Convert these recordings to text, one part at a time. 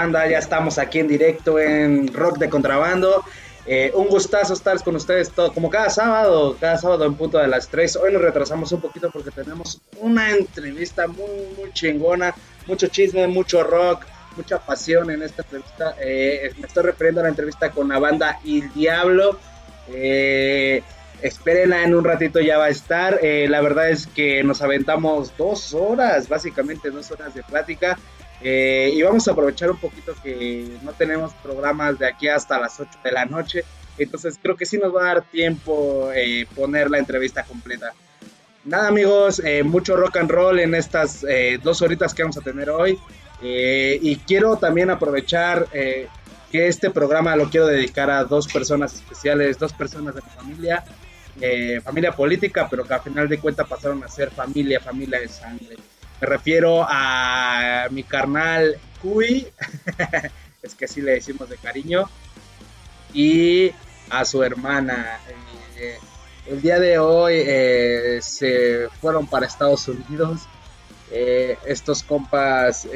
Banda. Ya estamos aquí en directo en Rock de Contrabando. Eh, un gustazo estar con ustedes todo, como cada sábado, cada sábado en punto de las 3. Hoy nos retrasamos un poquito porque tenemos una entrevista muy, muy chingona, mucho chisme, mucho rock, mucha pasión en esta entrevista. Eh, me estoy refiriendo a la entrevista con la banda Il Diablo. Eh, espérenla en un ratito ya va a estar. Eh, la verdad es que nos aventamos dos horas, básicamente dos horas de plática. Eh, y vamos a aprovechar un poquito que no tenemos programas de aquí hasta las 8 de la noche. Entonces creo que sí nos va a dar tiempo eh, poner la entrevista completa. Nada amigos, eh, mucho rock and roll en estas dos horitas que vamos a tener hoy. y quiero también aprovechar que este programa lo quiero dedicar a dos personas especiales, dos personas de mi familia. familia política, pero que a final de cuentas pasaron a ser familia, familia de sangre. Me refiero a mi carnal Cui, es que así le decimos de cariño, y a su hermana. Eh, el día de hoy eh, se fueron para Estados Unidos. Eh, estos compas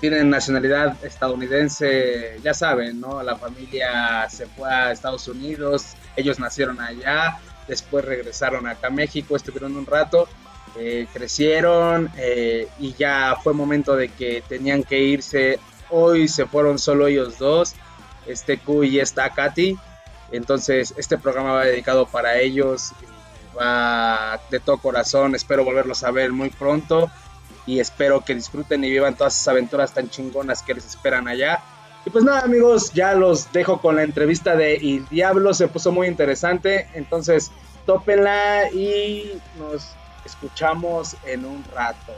tienen nacionalidad estadounidense, ya saben, ¿no? La familia se fue a Estados Unidos, ellos nacieron allá, después regresaron acá a México, estuvieron un rato eh, crecieron eh, y ya fue momento de que tenían que irse. Hoy se fueron solo ellos dos, este Q y esta Katy. Entonces este programa va dedicado para ellos, va de todo corazón. Espero volverlos a ver muy pronto y espero que disfruten y vivan todas esas aventuras tan chingonas que les esperan allá. Y pues nada amigos, ya los dejo con la entrevista de El Diablo, se puso muy interesante, entonces tópenla y nos escuchamos en un rato.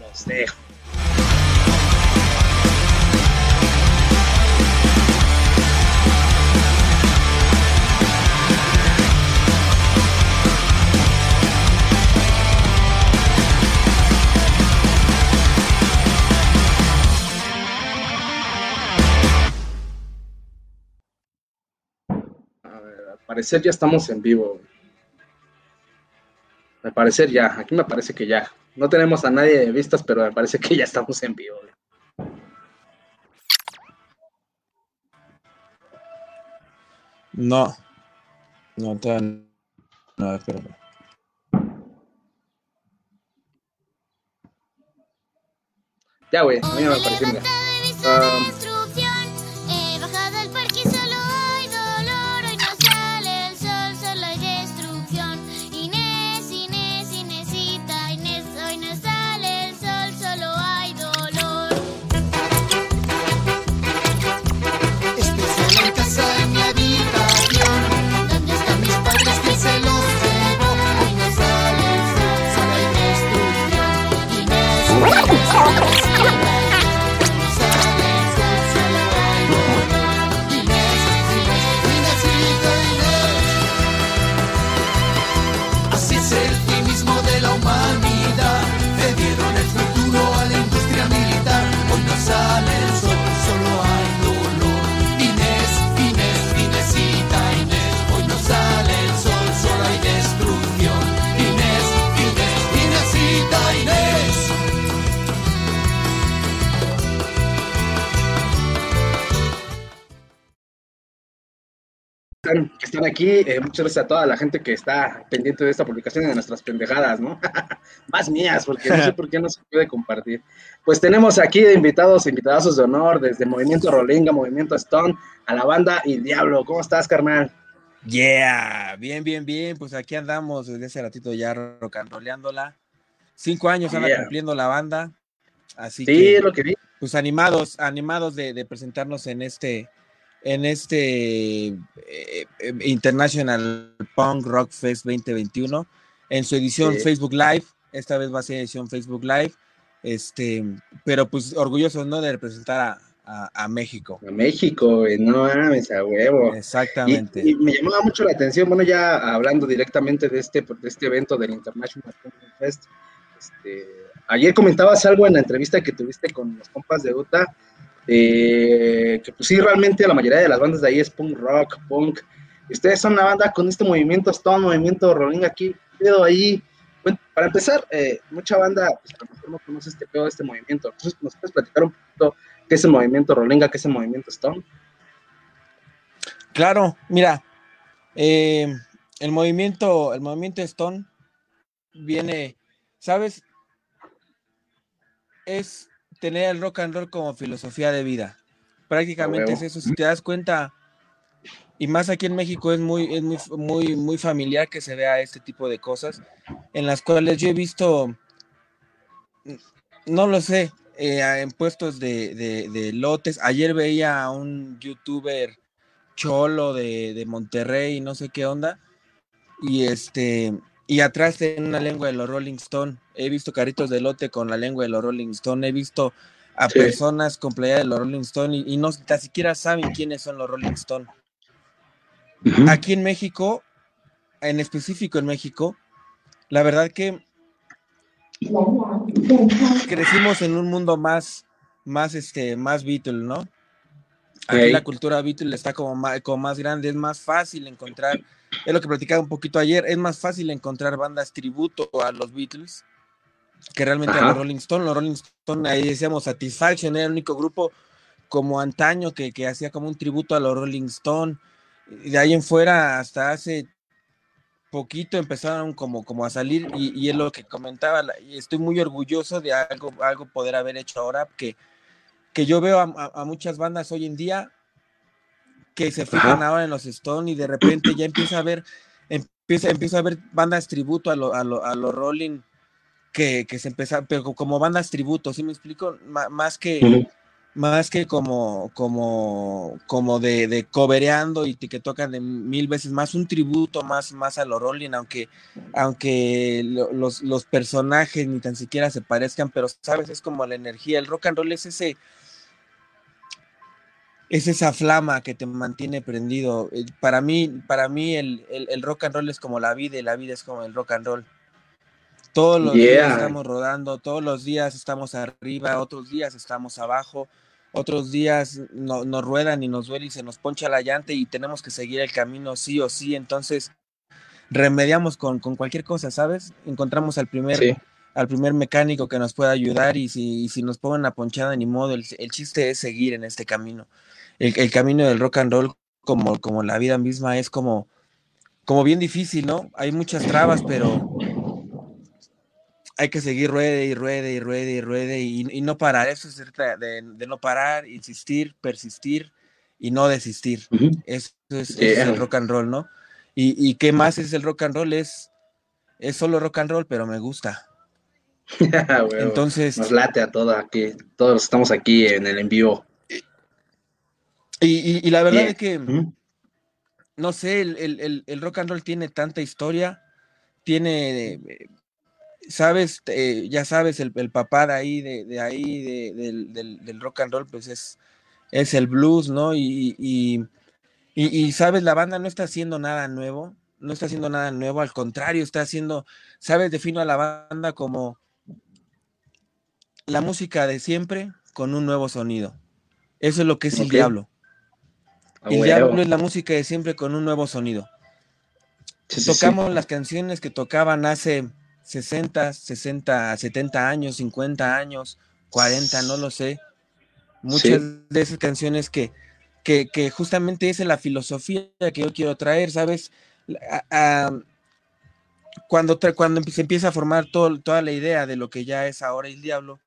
Los dejo. Al parecer ya estamos en vivo. Me parece ya, aquí me parece que ya. No tenemos a nadie de vistas, pero me parece que ya estamos en vivo. No. No, te No, espérame. Ya, güey, a mí me pareció, mira. Um, que están aquí. Eh, muchas gracias a toda la gente que está pendiente de esta publicación y de nuestras pendejadas, ¿no? Más mías, porque no sé por qué no se puede compartir. Pues tenemos aquí de invitados, invitados de honor, desde Movimiento Rolinga, Movimiento Stone, a la banda y Diablo. ¿Cómo estás, carnal? Yeah, bien, bien, bien. Pues aquí andamos desde ese ratito ya rocanroleándola. Cinco años anda cumpliendo la banda. Así sí, lo que vi. Pues animados, animados de presentarnos en este en este eh, eh, International Punk Rock Fest 2021 en su edición Facebook Live. Esta vez va a ser edición Facebook Live. Este, pero pues orgulloso ¿no? de representar a, México. A México, no mames, a huevo. Exactamente. Y, me llamaba mucho la atención, bueno, ya hablando directamente de este, de este evento del International Punk Fest, este, ayer comentabas algo en la entrevista que tuviste con los compas de UTA eh, que pues sí, realmente la mayoría de las bandas de ahí es punk rock, punk. Ustedes son una banda con este movimiento Stone, movimiento rolling aquí, pedo ahí. Para empezar, eh, mucha banda, pues a lo mejor no conoce este pedo este movimiento. Entonces, ¿nos puedes platicar un poquito qué es el movimiento Rolinga, qué es el movimiento Stone. Claro, mira, eh, el movimiento, el movimiento Stone viene, ¿sabes? Es tener el rock and roll como filosofía de vida. Prácticamente es eso. Si te das cuenta, y más aquí en México es muy, es muy, muy, muy familiar que se vea este tipo de cosas, en las cuales yo he visto, no lo sé, eh, en puestos de, de, lotes. Ayer veía a un youtuber cholo de, de, Monterrey, no sé qué onda, y este, y atrás en una lengua de los Rolling Stone. He visto caritos de lote con la lengua de los Rolling Stone, he visto a personas con playa de los Rolling Stone y, no ni siquiera saben quiénes son los Rolling Stone. Aquí en México, en específico en México, la verdad que crecimos en un mundo más, más, este, más Beatle, ¿no? Aquí la cultura Beatle está como más, como más grande, es más fácil encontrar, es lo que platicaba un poquito ayer, es más fácil encontrar bandas tributo a los Beatles que realmente a los Rolling Stone. Los Rolling Stone, ahí decíamos Satisfaction, era el único grupo como antaño que, que hacía como un tributo a los Rolling Stone. Y de ahí en fuera, hasta hace poquito empezaron como, como a salir y, y es lo que comentaba, y estoy muy orgulloso de algo, algo poder haber hecho ahora, que, que yo veo a, muchas bandas hoy en día que se fijan ahora en los Stone y de repente ya empieza a ver, empieza, empieza a ver bandas tributo a, lo, a, a los Rolling que, que se empezaron, pero como bandas tributo, ¿sí me explico? más que, más que como, como, como de, de cobereando y que tocan de mil veces más, un tributo más, más a lo Rolling, aunque, aunque los, los personajes ni tan siquiera se parezcan, pero sabes, es como la energía, el rock and roll es ese, es esa flama que te mantiene prendido. Eh, para mí, para mí el, el, el, rock and roll es como la vida y la vida es como el rock and roll. Todos los días estamos rodando, todos los días estamos arriba, otros días estamos abajo, otros días no, nos ruedan y nos duele y se nos poncha la llanta y tenemos que seguir el camino sí o sí. Entonces, remediamos con, con cualquier cosa, ¿sabes? Encontramos al primer, al primer mecánico que nos pueda ayudar y si, si nos ponen una ponchada, ni modo, el, el, chiste es seguir en este camino. El, el, camino del rock and roll, como, como la vida misma, es como, como bien difícil, ¿no? Hay muchas trabas, pero hay que seguir ruede y ruede y ruede y ruede y, no parar. Eso es de, de, no parar, insistir, persistir y no desistir. Eso es, el rock and roll, ¿no? Y, y, qué más es el rock and roll? Es, es solo rock and roll, pero me gusta. Entonces. Nos late a todos aquí. Todos estamos aquí en el envío. Y, y, la verdad es que. No sé, el, el, el, rock and roll tiene tanta historia, tiene sabes, eh, ya sabes, el, el, papá de ahí, de, ahí, de, del, rock and roll, pues es, es el blues, ¿no? Y, y, y, sabes, la banda no está haciendo nada nuevo, no está haciendo nada nuevo, al contrario, está haciendo, sabes, defino a la banda como la música de siempre con un nuevo sonido. Eso es lo que es el diablo. el diablo es la música de siempre con un nuevo sonido. Tocamos las canciones que tocaban hace 60, 60, 70 años, 50 años, 40, no lo sé. Muchas de esas canciones que, que, que, justamente esa es la filosofía que yo quiero traer, ¿sabes? cuando, cuando se empieza a formar todo, toda la idea de lo que ya es ahora el diablo,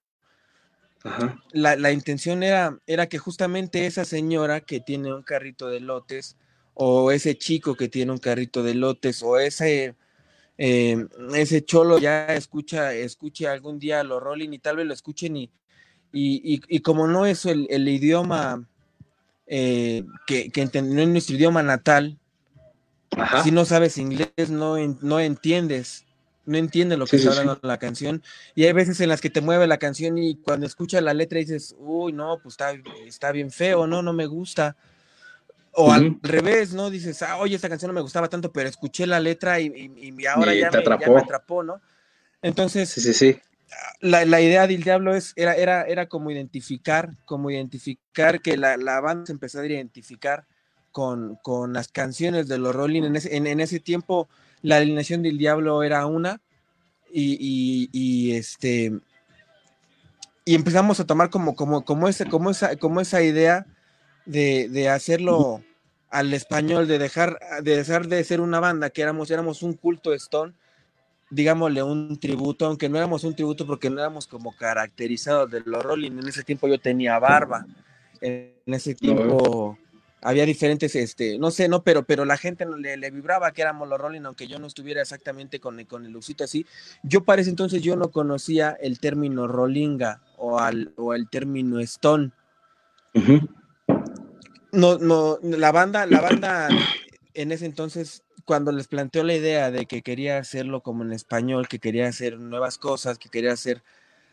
La, la, intención era, era que justamente esa señora que tiene un carrito de lotes, o ese chico que tiene un carrito de lotes, o ese eh, ese cholo ya escucha, escuche algún día los Rolling y tal vez lo escuchen y, y, y, como no es el, el idioma eh, que, que no es nuestro idioma natal, si no sabes inglés, no, no entiendes, no entiendes lo que está hablando la canción. Y hay veces en las que te mueve la canción y cuando escuchas la letra dices, uy, no, pues está, está bien feo, no, no me gusta. O al revés, ¿no? Dices, ah, oye, esta canción no me gustaba tanto, pero escuché la letra y, y, ahora ya, me, atrapó. ¿no? Entonces, sí, sí, sí. La, la, idea del diablo es, era, era, era como identificar, como identificar que la, la banda se empezó a identificar con, con, las canciones de los Rolling. En ese, en, ese tiempo, la alineación del diablo era una, y, y, y este y empezamos a tomar como, como, como, ese, como, esa, como esa idea de, de hacerlo al español, de dejar, de dejar de ser una banda, que éramos, éramos un culto Stone, digámosle un tributo, aunque no éramos un tributo porque no éramos como caracterizados de los Rolling. En ese tiempo yo tenía barba. En ese tiempo había diferentes, este, no sé, no, pero, pero la gente le, le, vibraba que éramos los Rolling, aunque yo no estuviera exactamente con, con el luxito así. Yo para ese entonces yo no conocía el término Rollinga o, al, o el término Stone. No, no, la banda, la banda en ese entonces, cuando les planteó la idea de que quería hacerlo como en español, que quería hacer nuevas cosas, que quería hacer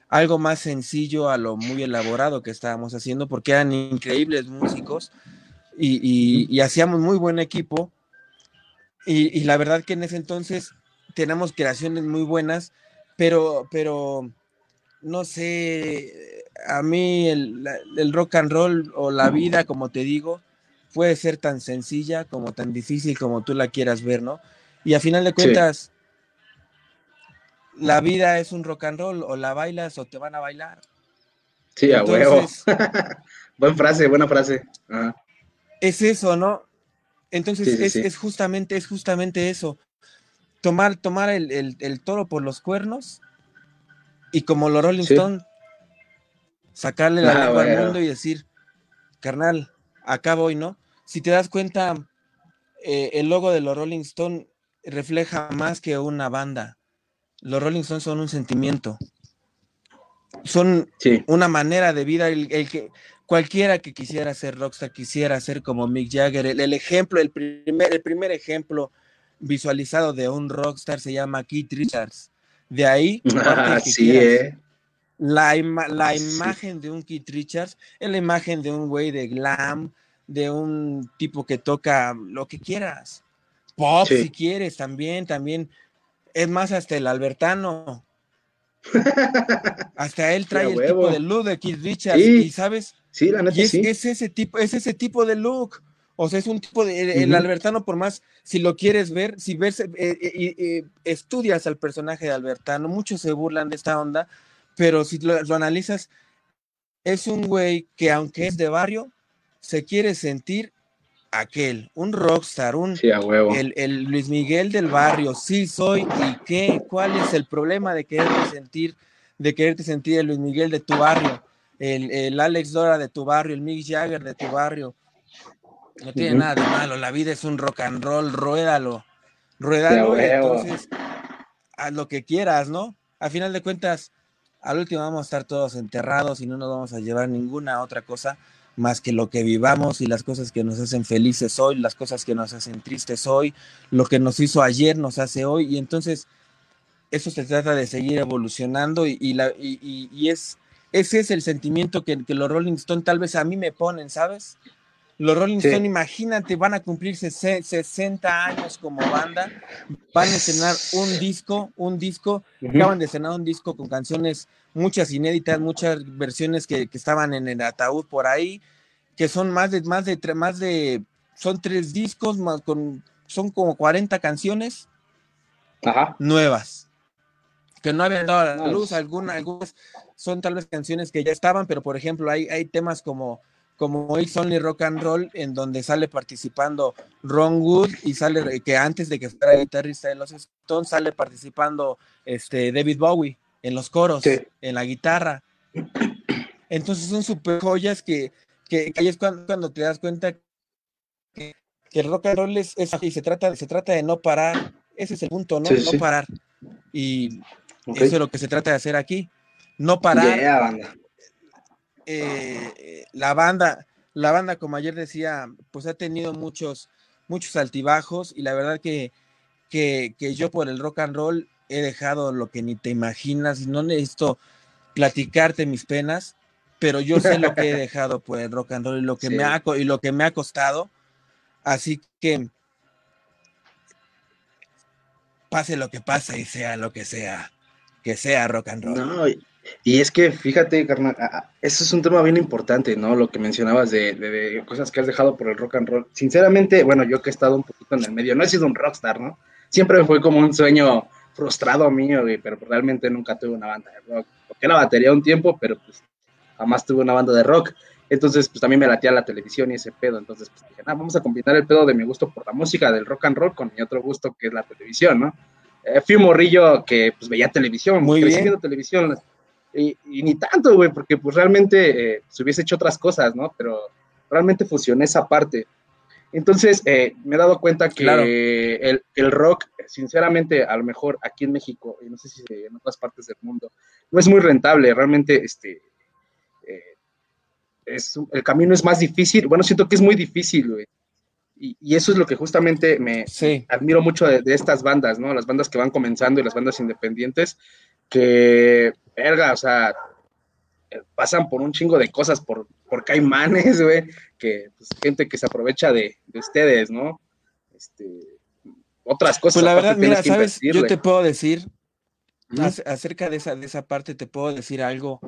algo más sencillo a lo muy elaborado que estábamos haciendo, porque eran increíbles músicos y, hacíamos muy buen equipo. Y, y, la verdad que en ese entonces tenemos creaciones muy buenas, pero, pero no sé, a mí el, el, rock and roll o la vida, como te digo, puede ser tan sencilla como tan difícil como tú la quieras ver, ¿no? Y a final de cuentas, la vida es un rock and roll, o la bailas o te van a bailar. Sí, a huevo. buena frase, buena frase. Es eso, ¿no? Entonces es, justamente, es justamente eso. Tomar, tomar el, toro por los cuernos y como los Rolling Stones, sacarle la ah, lengua al mundo y decir, carnal, acá voy, ¿no? Si te das cuenta, eh, el logo de los Rolling Stones refleja más que una banda los Rolling Stones son un sentimiento. Son una manera de vida. El, que cualquiera que quisiera ser rockstar, quisiera ser como Mick Jagger. El, ejemplo, el primer, el primer ejemplo visualizado de un rockstar se llama Keith Richards. De ahí, ah, eh. la, la imagen de un Keith Richards es la imagen de un güey de glam, de un tipo que toca lo que quieras. Pop, si quieres, también, también es más, hasta el Albertano. hasta él trae el tipo de look de Keith Richards. Y sabes, sí, la neta, es, sí. es, ese tipo, es ese tipo de look. O sea, es un tipo de. El Albertano, por más, si lo quieres ver, si ves, eh, eh, eh, estudias al personaje de Albertano, muchos se burlan de esta onda, pero si lo, lo analizas, es un güey que, aunque es de barrio, se quiere sentir aquel, un rockstar, un El, Luis Miguel del barrio, sí soy, ¿y qué? ¿Cuál es el problema de quererte sentir, de quererte sentir el Luis Miguel de tu barrio, el, Alex Dora de tu barrio, el Mick Jagger de tu barrio? No tiene nada de malo, la vida es un rock and roll, ruédalo, ruédalo, entonces, haz lo que quieras, ¿no? A final de cuentas, al último vamos a estar todos enterrados y no nos vamos a llevar ninguna otra cosa más que lo que vivamos y las cosas que nos hacen felices hoy, las cosas que nos hacen tristes hoy, lo que nos hizo ayer nos hace hoy y entonces eso se trata de seguir evolucionando y, la, y, es, ese es el sentimiento que, los Rolling Stones tal vez a mí me ponen, ¿sabes? Los Rolling Stones, imagínate, van a cumplir 60 años como banda, van a estrenar un disco, un disco, acaban de estrenar un disco con canciones muchas inéditas, muchas versiones que, estaban en el ataúd por ahí, que son más de, más de, más de, son tres discos, más con, son como 40 canciones nuevas, que no habían dado a la luz, algunas, algunas son tal vez canciones que ya estaban, pero por ejemplo hay, hay temas como como It's Only Rock and Roll, en donde sale participando Ron Wood y sale que antes de que fuera guitarrista de los Stones sale participando este David Bowie en los coros, en la guitarra. Entonces son super joyas que, que, ahí es cuando, te das cuenta que, el rock and roll es, así, se trata, se trata de no parar. Ese es el punto, ¿no? no parar. Y eso es lo que se trata de hacer aquí. No parar. Eh, la banda, la banda, como ayer decía, pues ha tenido muchos, muchos altibajos y la verdad que, que, que yo por el rock and roll he dejado lo que ni te imaginas, no necesito platicarte mis penas, pero yo sé lo que he dejado por el rock and roll y lo que, me, ha, y lo que me ha costado. Así que pase lo que pase y sea lo que sea, que sea rock and roll. y es que fíjate, carnal, eso es un tema bien importante, ¿no? Lo que mencionabas de, de, cosas que has dejado por el rock and roll. Sinceramente, bueno, yo que he estado un poquito en el medio, no he sido un rockstar, ¿no? Siempre fue como un sueño frustrado mío, pero realmente nunca tuve una banda de rock. Toqué la batería un tiempo, pero pues jamás tuve una banda de rock. Entonces, pues también me latía la televisión y ese pedo. Entonces, pues dije, ah, vamos a combinar el pedo de mi gusto por la música del rock and roll con mi otro gusto que es la televisión, ¿no? Eh, fui un morrillo que pues veía televisión, muy crecí viendo televisión. Y, ni tanto, güey, porque pues realmente eh, se hubiese hecho otras cosas, ¿no? Pero realmente fusioné esa parte. Entonces, eh, me he dado cuenta que el, el, rock, sinceramente, a lo mejor aquí en México, y no sé si en otras partes del mundo, no es muy rentable. Realmente, este, eh, es, el camino es más difícil. Bueno, siento que es muy difícil, güey. Y, y, eso es lo que justamente me admiro mucho de, de, estas bandas, ¿no? Las bandas que van comenzando y las bandas independientes, que, verga, o sea, pasan por un chingo de cosas, por, por caimanes, güey, que pues, gente que se aprovecha de, ustedes, ¿no? Este, otras cosas. Pues la verdad, mira, sabes, yo te puedo decir, acerca de esa, de esa parte, te puedo decir algo.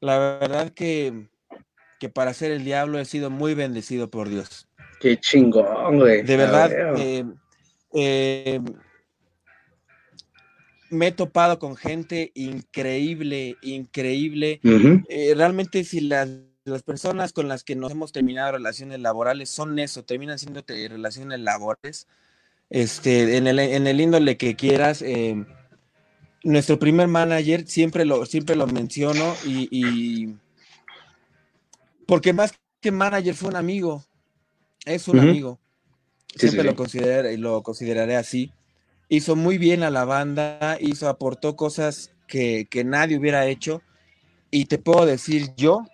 La verdad que, que para ser el diablo he sido muy bendecido por Dios. Qué chingón, güey. De verdad, eh, eh, me he topado con gente increíble, increíble. Eh, realmente si las, las, personas con las que nos hemos terminado relaciones laborales son eso, terminan siendo relaciones laborales, este, en el, en el índole que quieras. Nuestro primer manager siempre lo, siempre lo menciono y, porque más que manager fue un amigo, es un amigo. Siempre lo consideraré, lo consideraré así hizo muy bien a la banda, hizo, aportó cosas que, nadie hubiera hecho. Y te puedo decir yo,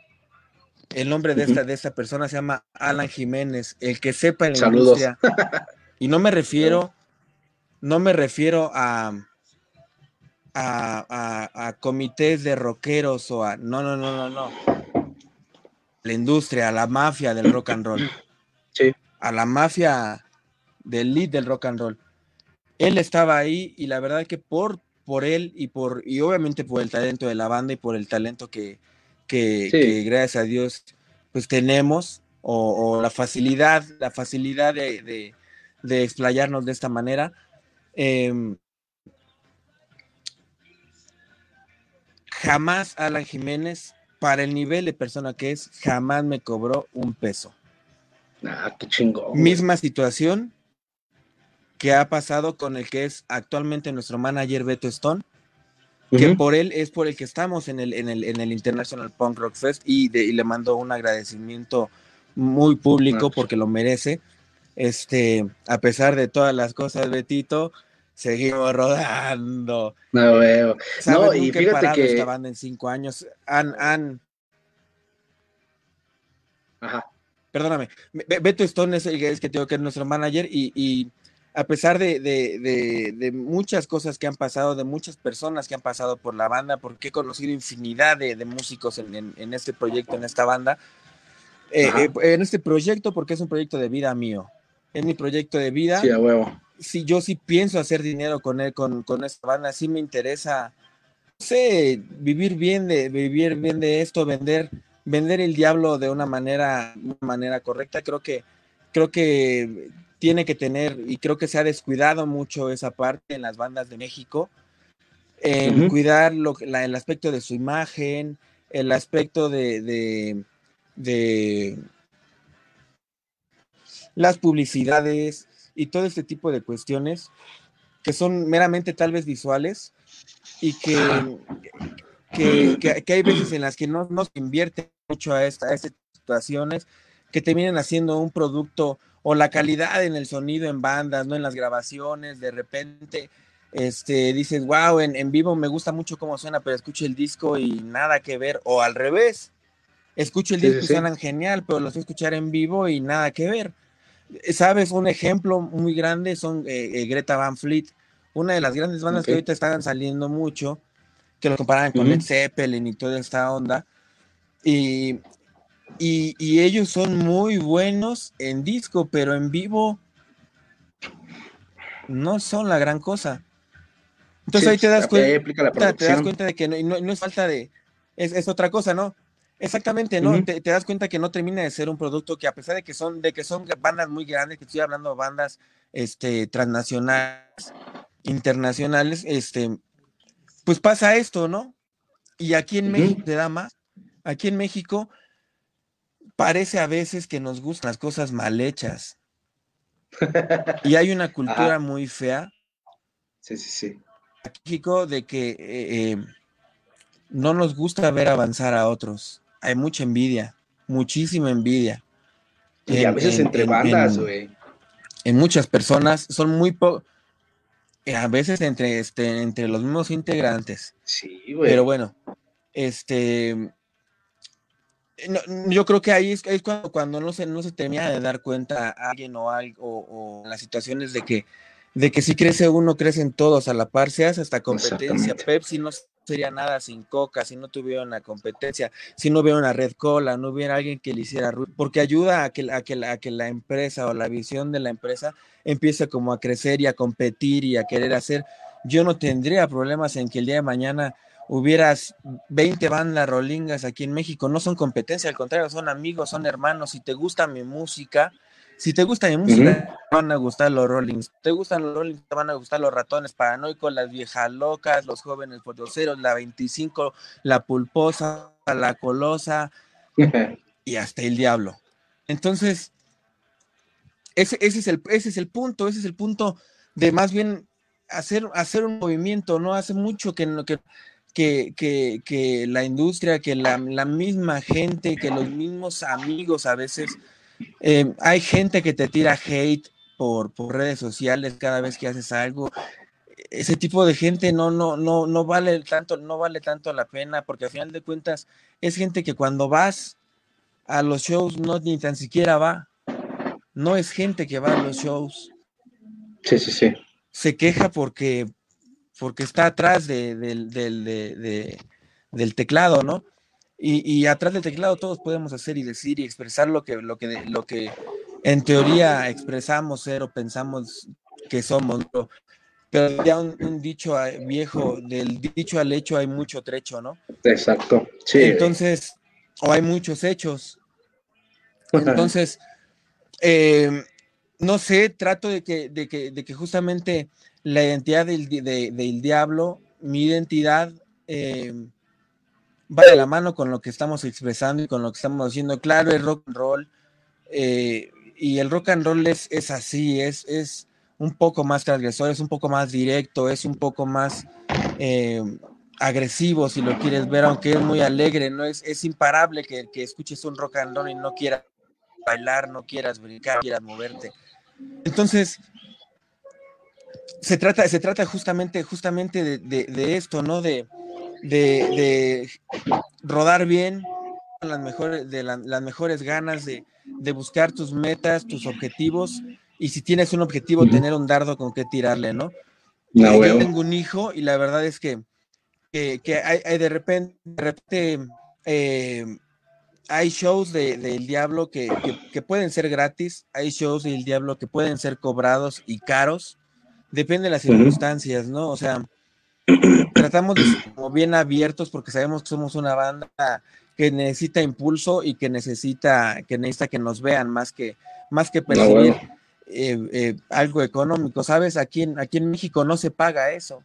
el nombre de esta, de esta persona se llama Alan Jiménez, el que sepa en la Saludos. Y no me refiero, no me refiero a, a, a, comités de rockeros o a. No, no, no, no, no. La industria, la mafia del rock and roll. A la mafia del lead del rock and roll él estaba ahí y la verdad que por, por él y por, y obviamente por el talento de la banda y por el talento que, que, gracias a Dios pues tenemos, o, la facilidad, la facilidad de, de, explayarnos de esta manera. Em, jamás Alan Jiménez, para el nivel de persona que es, jamás me cobró un peso. Ah, qué chingón. Misma situación, que ha pasado con el que es actualmente nuestro manager Beto Stone, que por él es por el que estamos en el, en el, en el International Punk Rock Fest y, le mando un agradecimiento muy público porque lo merece. Este, a pesar de todas las cosas, Betito, seguimos rodando. No veo. No, y fíjate que esta banda en cinco años han, han... Ajá. Perdóname, Beto Stone es el que, es que tengo que es nuestro manager y a pesar de, muchas cosas que han pasado, de muchas personas que han pasado por la banda, porque he conocido infinidad de, músicos en, este proyecto, en esta banda, eh, eh, en este proyecto, porque es un proyecto de vida mío. Es mi proyecto de vida. Sí, a huevo. Sí, yo sí pienso hacer dinero con él, con, con esta banda, sí me interesa, no sé, vivir bien de, vivir bien de esto, vender, vender el diablo de una manera, una manera correcta. Creo que, creo que tiene que tener, y creo que se ha descuidado mucho esa parte en las bandas de México, en cuidar lo, el aspecto de su imagen, el aspecto de, de, las publicidades y todo este tipo de cuestiones que son meramente tal vez visuales y que, que, hay veces en las que no, no se invierte mucho a, esta, a estas situaciones que terminan haciendo un producto o la calidad en el sonido en bandas, ¿no? En las grabaciones, de repente, este, dices, wow, en, vivo me gusta mucho cómo suena, pero escucho el disco y nada que ver, o al revés, escucho el disco y suenan genial, pero los voy a escuchar en vivo y nada que ver. ¿Sabes? Un ejemplo muy grande son eh, eh, Greta Van Fleet, una de las grandes bandas que ahorita están saliendo mucho, que lo comparan con Led Zeppelin y toda esta onda. Y y, ellos son muy buenos en disco, pero en vivo no son la gran cosa. Entonces ahí te das, cuenta, te das cuenta de que no, es falta de, es, otra cosa, ¿no? Exactamente, ¿no? te, das cuenta que no termina de ser un producto que a pesar de que son, de que son bandas muy grandes, que estoy hablando de bandas este, transnacionales, internacionales, este, pues pasa esto, ¿no? Y aquí en México te da más. Aquí en México parece a veces que nos gustan las cosas mal hechas. y hay una cultura muy fea. Sí, sí, sí. En México de que eh, eh, no nos gusta ver avanzar a otros. Hay mucha envidia, muchísima envidia. Y a veces entre bandas, güey. En, muchas personas son muy po a veces entre, este, entre los mismos integrantes. Sí, güey. Pero bueno, este yo creo que ahí es, cuando, cuando, no, se, no se termina de dar cuenta a alguien o algo, o, las situaciones de que, de que si crece uno, crecen todos a la par, se hace hasta competencia. Pepsi no sería nada sin Coca, si no tuviera una competencia, si no hubiera una red cola, no hubiera alguien que le hiciera ruido, porque ayuda a que, que, que la empresa o la visión de la empresa empiece como a crecer y a competir y a querer hacer. Yo no tendría problemas en que el día de mañana hubieras 20 bandas rolingas aquí en México, no son competencia, al contrario, son amigos, son hermanos. Si te gusta mi música, si te gusta mi música, te van a gustar los Rollings. Te gustan los Rollings, te van a gustar los ratones paranoicos, las viejas locas, los jóvenes portoceros, la 25, la pulposa, la colosa y hasta el diablo. Entonces, ese, ese, es el, ese es el punto, ese es el punto de más bien hacer, hacer un movimiento, ¿no? Hace mucho que, que, que, que, que la industria, que la, la, misma gente, que los mismos amigos a veces, eh, hay gente que te tira hate por, por redes sociales cada vez que haces algo. Ese tipo de gente no, no, no, no vale tanto, no vale tanto la pena, porque al final de cuentas es gente que cuando vas a los shows no ni tan siquiera va. No es gente que va a los shows. Sí, sí, sí. Se queja porque porque está atrás de, del teclado, ¿no? Y, atrás del teclado todos podemos hacer y decir y expresar lo que, lo que, lo que en teoría expresamos ser o pensamos que somos, pero ya un, dicho viejo, del dicho al hecho hay mucho trecho, ¿no? Exacto, sí. Entonces, o hay muchos hechos. Entonces, eh, no sé, trato de que, de que, de que justamente la identidad del, del diablo, mi identidad eh, va de la mano con lo que estamos expresando y con lo que estamos haciendo. Claro, el rock and roll, eh, y el rock and roll es, es así, es, es un poco más transgresor, es un poco más directo, es un poco más eh, agresivo, si lo quieres ver, aunque es muy alegre, no es, es imparable que, que escuches un rock and roll y no quieras bailar, no quieras brincar, quieras moverte. Entonces, se trata, se trata justamente, justamente de, esto, ¿no? De, de, rodar bien, las mejores, de las mejores ganas de, buscar tus metas, tus objetivos, y si tienes un objetivo, tener un dardo con que tirarle, ¿no? Yo tengo un hijo y la verdad es que, que, hay, de repente, de repente eh, hay shows del de, diablo que, que, pueden ser gratis, hay shows del diablo que pueden ser cobrados y caros, Depende de las circunstancias, ¿no? O sea, tratamos de ser como bien abiertos porque sabemos que somos una banda que necesita impulso y que necesita que necesita que nos vean más que más que percibir eh, eh, algo económico, ¿sabes? Aquí en, aquí en México no se paga eso.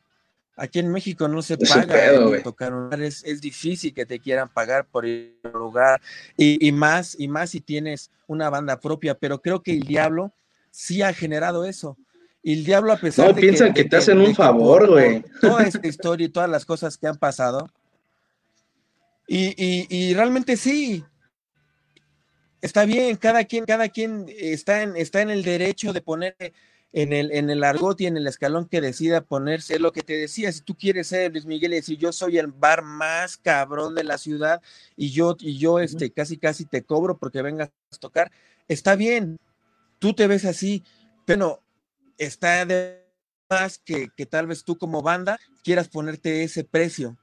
Aquí en México no se paga tocar un lugar, es, es, difícil que te quieran pagar por ir a un lugar y, y, más y más si tienes una banda propia, pero creo que el diablo sí ha generado eso. Y el diablo, a pesar no, de piensan que, te hacen un favor, güey. Toda esta historia y todas las cosas que han pasado. Y, y, realmente sí. Está bien, cada quien, cada quien está en, está en el derecho de poner en el, en el argot y en el escalón que decida ponerse. Lo que te decía, si tú quieres ser Luis Miguel y decir yo soy el bar más cabrón de la ciudad y yo, y yo este, casi casi te cobro porque vengas a tocar, está bien. Tú te ves así, pero está de más que, tal vez tú como banda quieras ponerte ese precio.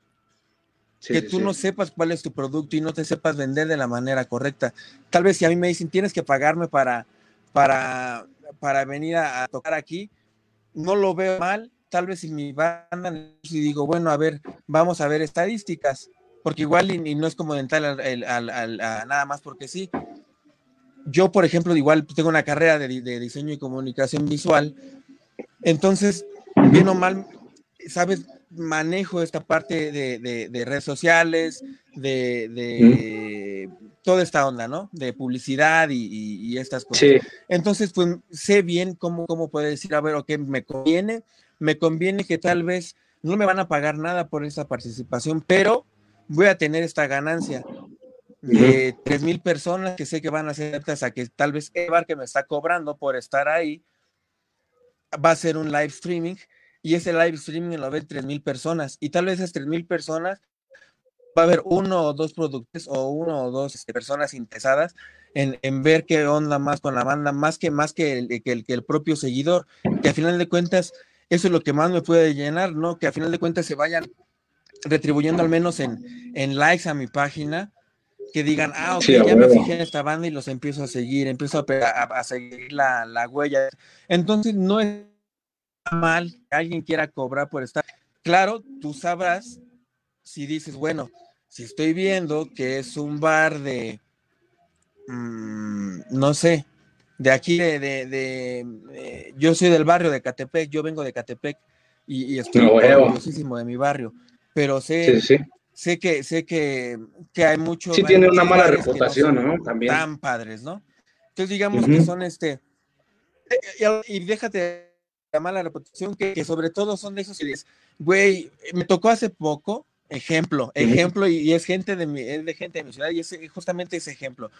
que tú no sepas cuál es tu producto y no te sepas vender de la manera correcta. Tal vez si a mí me dicen tienes que pagarme para, para, para venir a, tocar aquí, no lo veo mal. Tal vez si mi banda, y digo, bueno, a ver, vamos a ver estadísticas, porque igual y, no es como dental al, nada más porque sí yo, por ejemplo, igual tengo una carrera de, diseño y comunicación visual, entonces, bien o mal, sabes, manejo esta parte de, redes sociales, de, toda esta onda, ¿no? De publicidad y, estas cosas. Entonces, pues sé bien cómo, cómo puede decir, a ver, ok, me conviene, me conviene que tal vez no me van a pagar nada por esa participación, pero voy a tener esta ganancia de tres mil personas que sé que van a ser aptas a que tal vez Evar que me está cobrando por estar ahí va a ser un live streaming y ese live streaming lo ven tres mil personas y tal vez esas tres mil personas va a haber uno o dos productores o uno o dos este, personas interesadas en, ver qué onda más con la banda, más que más el, que el, que el propio seguidor, que a final de cuentas eso es lo que más me puede llenar, ¿no? Que a final de cuentas se vayan retribuyendo al menos en, en likes a mi página, que digan, ah, ok, ya me fijé en esta banda y los empiezo a seguir, empiezo a, a, seguir la, la, huella. Entonces, no es mal que alguien quiera cobrar por estar. Claro, tú sabrás si dices, bueno, si estoy viendo que es un bar de, mm, no sé, de aquí, de, de, yo soy del barrio de Catepec, yo vengo de Catepec y, estoy orgullosísimo de mi barrio, pero sé, sé que sé que, que hay muchos. Sí, tiene una mala reputación, ¿no? También. Tan padres, ¿no? Entonces, digamos que son este. Eh, y, déjate la mala reputación, que, sobre todo son de esos que güey, me tocó hace poco, ejemplo, ejemplo, y, es gente de mi, es de gente de mi ciudad, y es justamente ese ejemplo.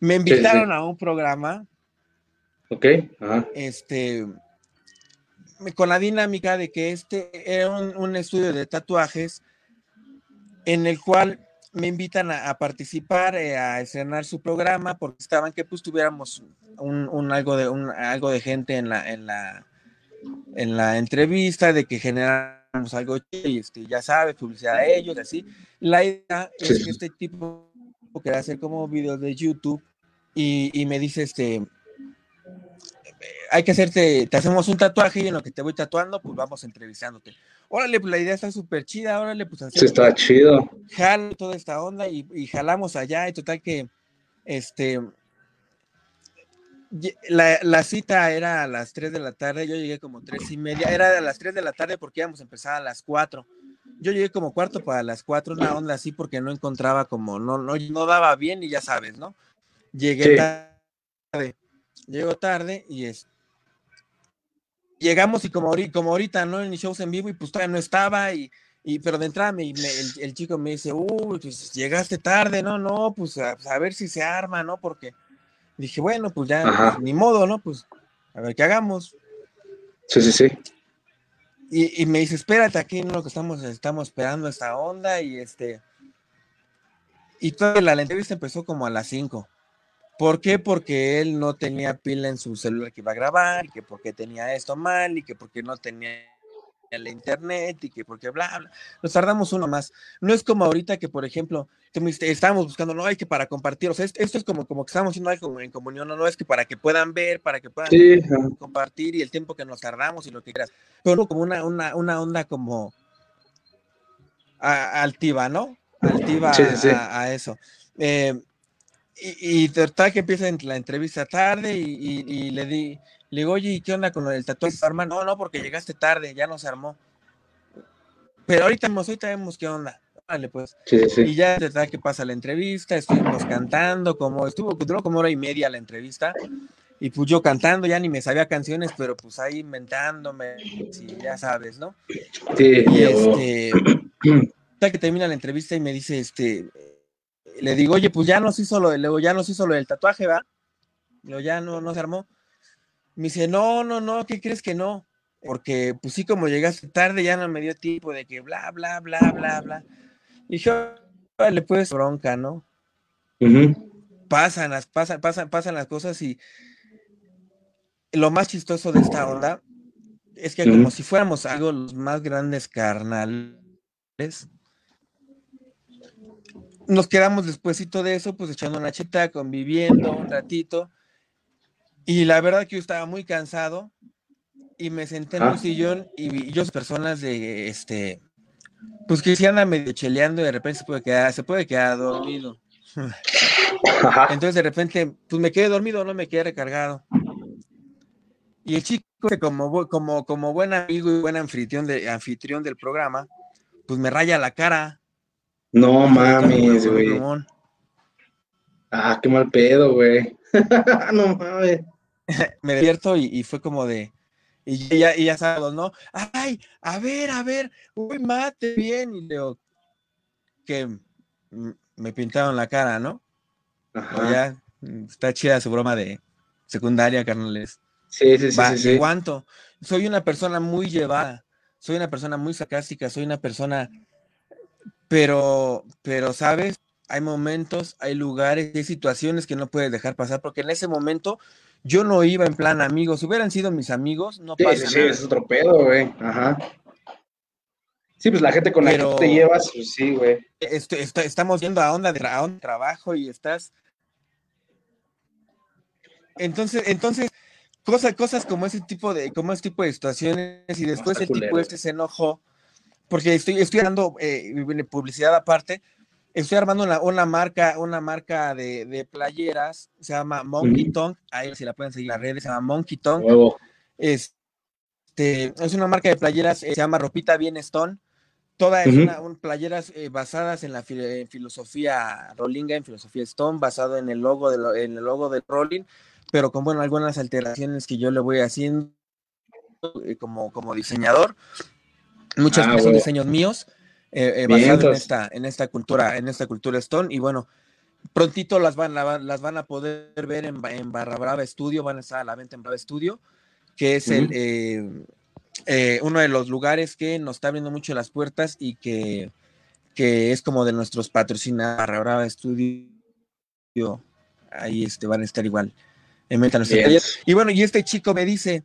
Me invitaron a un programa Ok. Este, con la dinámica de que este era un, estudio de tatuajes en el cual me invitan a, participar, eh, a estrenar su programa, porque estaban que pues tuviéramos un, algo de un, algo de gente en la, en la en la entrevista, de que generamos algo y este, ya sabes, publicidad a ellos, así. La idea es que este tipo quería hacer como videos de YouTube y, y me dice este hay que hacerte, te hacemos un tatuaje y en lo que te voy tatuando, pues vamos entrevistándote. Órale, pues la idea está súper chida, órale, pues así. Sí, está chido. Jalo toda esta onda y, jalamos allá y total que, este, la, cita era a las 3 de la tarde, yo llegué como tres y media, era a las 3 de la tarde porque íbamos a empezar a las 4. Yo llegué como cuarto para las 4, una onda así porque no encontraba como, no, no, no daba bien y ya sabes, ¿no? Llegué tarde Llego tarde y es. Llegamos y como ahorita, como ahorita, ¿no? En shows en vivo y pues todavía no estaba y, y pero de entrada me, el, chico me dice, uy, pues llegaste tarde, no, no, pues a, ver si se arma, ¿no? Porque dije, bueno, pues ya, ni modo, ¿no? Pues a ver qué hagamos. Sí, sí, sí. Y, y me dice, espérate aquí, ¿no? Que estamos, estamos esperando esta onda y este. Y toda la, la entrevista empezó como a las 5. ¿Por qué? Porque él no tenía pila en su celular que iba a grabar, y que porque tenía esto mal, y que porque no tenía el internet, y que porque bla, bla. Nos tardamos uno más. No es como ahorita que, por ejemplo, estábamos buscando, no, hay que para compartir, o sea, esto es como, como que estamos haciendo algo en comunión, no, no es que para que puedan ver, para que puedan compartir y el tiempo que nos tardamos y lo que quieras. Pero como una, una, una onda como altiva, ¿no? Altiva A, a, eso. Eh, y, y que empieza la entrevista tarde y, le di, le digo, oye, ¿qué onda con el tatuaje? Arma? No, no, porque llegaste tarde, ya no se armó. Pero ahorita, ahorita vemos qué onda. Vale, pues. Y ya de que pasa la entrevista, estuvimos cantando, como estuvo, duró como hora y media la entrevista. Y pues yo cantando, ya ni me sabía canciones, pero pues ahí inventándome, ya sabes, ¿no? Sí, y este, que termina la entrevista y me dice, este, le digo, oye, pues ya nos hizo lo, luego ya nos hizo lo del tatuaje, ¿va? Luego ya no, no se armó. Me dice, no, no, no, ¿qué crees que no? Porque, pues sí, como llegaste tarde, ya no me dio tiempo de que bla, bla, bla, bla, bla. Y yo, le puedes bronca, ¿no? Pasan las, pasan, pasan, pasan las cosas y lo más chistoso de esta onda es que como si fuéramos algo los más grandes carnales, nos quedamos despuésito de eso, pues echando una cheta, conviviendo un ratito. Y la verdad que yo estaba muy cansado y me senté en un ah. sillón y yo personas de este pues que si anda medio cheleando y de repente se puede quedar, se puede quedar dormido. Entonces de repente, pues me quedé dormido, no me quedé recargado. Y el chico, como, como, como buen amigo y buen anfitrión, de, anfitrión del programa, pues me raya la cara. No mames, güey. Ah, qué mal pedo, güey. no mames. me despierto y, fue como de. Y ya, y ya sabes, ¿no? Ay, a ver, a ver, uy, mate bien. Y leo que me pintaron la cara, ¿no? Ajá. Ya, está chida su broma de secundaria, carnales. Sí, sí, sí, sí, Aguanto. Soy una persona muy llevada, soy una persona muy sarcástica, soy una persona, pero, pero, ¿sabes? Hay momentos, hay lugares, hay situaciones que no puedes dejar pasar, porque en ese momento yo no iba en plan amigos, hubieran sido mis amigos, no sí, pasa sí, Sí, es otro pedo, güey. Ajá. Sí, pues la gente con la que te llevas, pues sí, güey. estamos yendo a onda de, a onda de trabajo y estás. Entonces, entonces, cosas, cosas como ese tipo de, como ese tipo de situaciones, y después el tipo este se enojó, porque estoy, estoy dando eh, publicidad aparte, estoy armando una, marca, una marca de, playeras, se llama Monkey Tongue, ahí si la pueden seguir en las redes, se llama Monkey Tongue. Este, es una marca de playeras, eh, se llama Ropita Bien Stone. Todas son playeras eh, basadas en la filosofía Rollinga, en filosofía Stone, basado en el logo de en el logo de Rolling, pero con bueno, algunas alteraciones que yo le voy haciendo eh, como, como diseñador. Muchos ah, son diseños míos. Eh, basados en esta, en esta cultura, en esta cultura Stone. Y bueno, prontito las van, las van a poder ver en, en Barra Brava Studio, van a estar a la venta en Brava Studio, que es el, eh, uno de los lugares que nos está abriendo mucho las puertas y que, que es como de nuestros patrocinadores, Barra Brava Studio. Ahí este, van a estar igual. En Y bueno, y este chico me dice,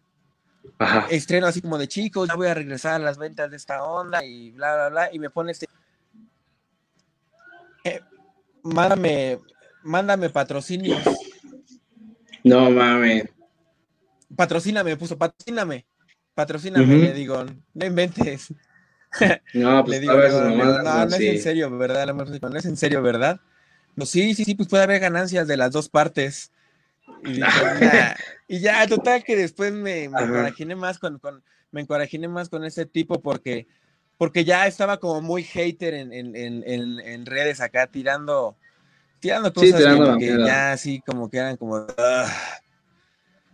estreno así como de chicos, ya voy a regresar a las ventas de esta onda y bla, bla, bla, y me pone este, eh, mándame, mándame patrocinios. No mames. Patrocíname, me puso, patrocíname, patrocíname, le digo, no inventes. No, pues le digo, no, no, es en serio, ¿verdad? No es en serio, ¿verdad? No, sí, sí, sí, pues puede haber ganancias de las dos partes. Y, ya, total que después me, me más con, me encorajiné más con ese tipo porque, porque ya estaba como muy hater en, en, en, en redes acá tirando, tirando cosas que, ya así como que eran como,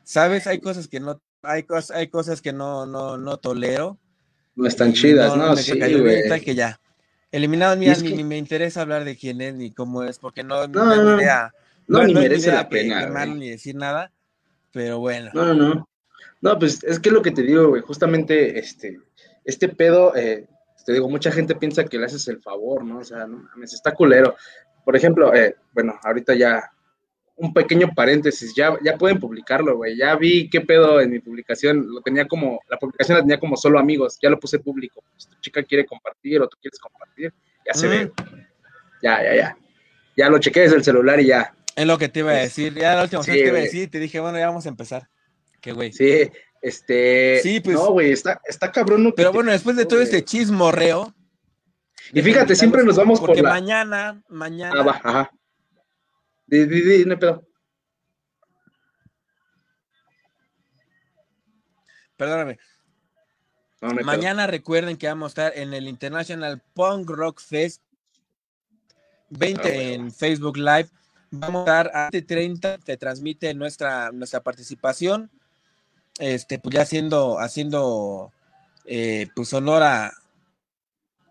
sabes, hay cosas que no, hay cosas, hay cosas que no, no, no tolero. No están chidas, ¿no? sí, que ya. Eliminado, mira, ni, me interesa hablar de quién es ni cómo es, porque no, no, ni idea no, ni merece la pena. ni decir nada, pero bueno. No, no, no. No, pues es que lo que te digo, güey, justamente este, este pedo, eh, te digo, mucha gente piensa que le haces el favor, ¿no? O sea, no mames, está culero. Por ejemplo, eh, bueno, ahorita ya un pequeño paréntesis, ya, ya pueden publicarlo, güey. Ya vi qué pedo en mi publicación, lo tenía como, la publicación la tenía como solo amigos, ya lo puse público. Si tu chica quiere compartir o tú quieres compartir, ya se ve. Ya, ya, ya. Ya lo chequé desde el celular y ya. Es lo que te iba a decir. Ya la última vez que te iba a decir, te dije, bueno, ya vamos a empezar. Qué güey. Sí, este. Sí, pues. No, güey, está, está cabrón. pero bueno, después de todo este chismorreo. Y fíjate, siempre nos vamos porque por la... mañana, mañana. Ah, va, ajá. Di, di, di, no pedo. Perdóname. mañana recuerden que vamos a estar en el International Punk Rock Fest 20 ah, en Facebook Live. Vamos a dar a 30, te transmite nuestra, nuestra participación, este, pues ya haciendo, haciendo eh, pues honor a,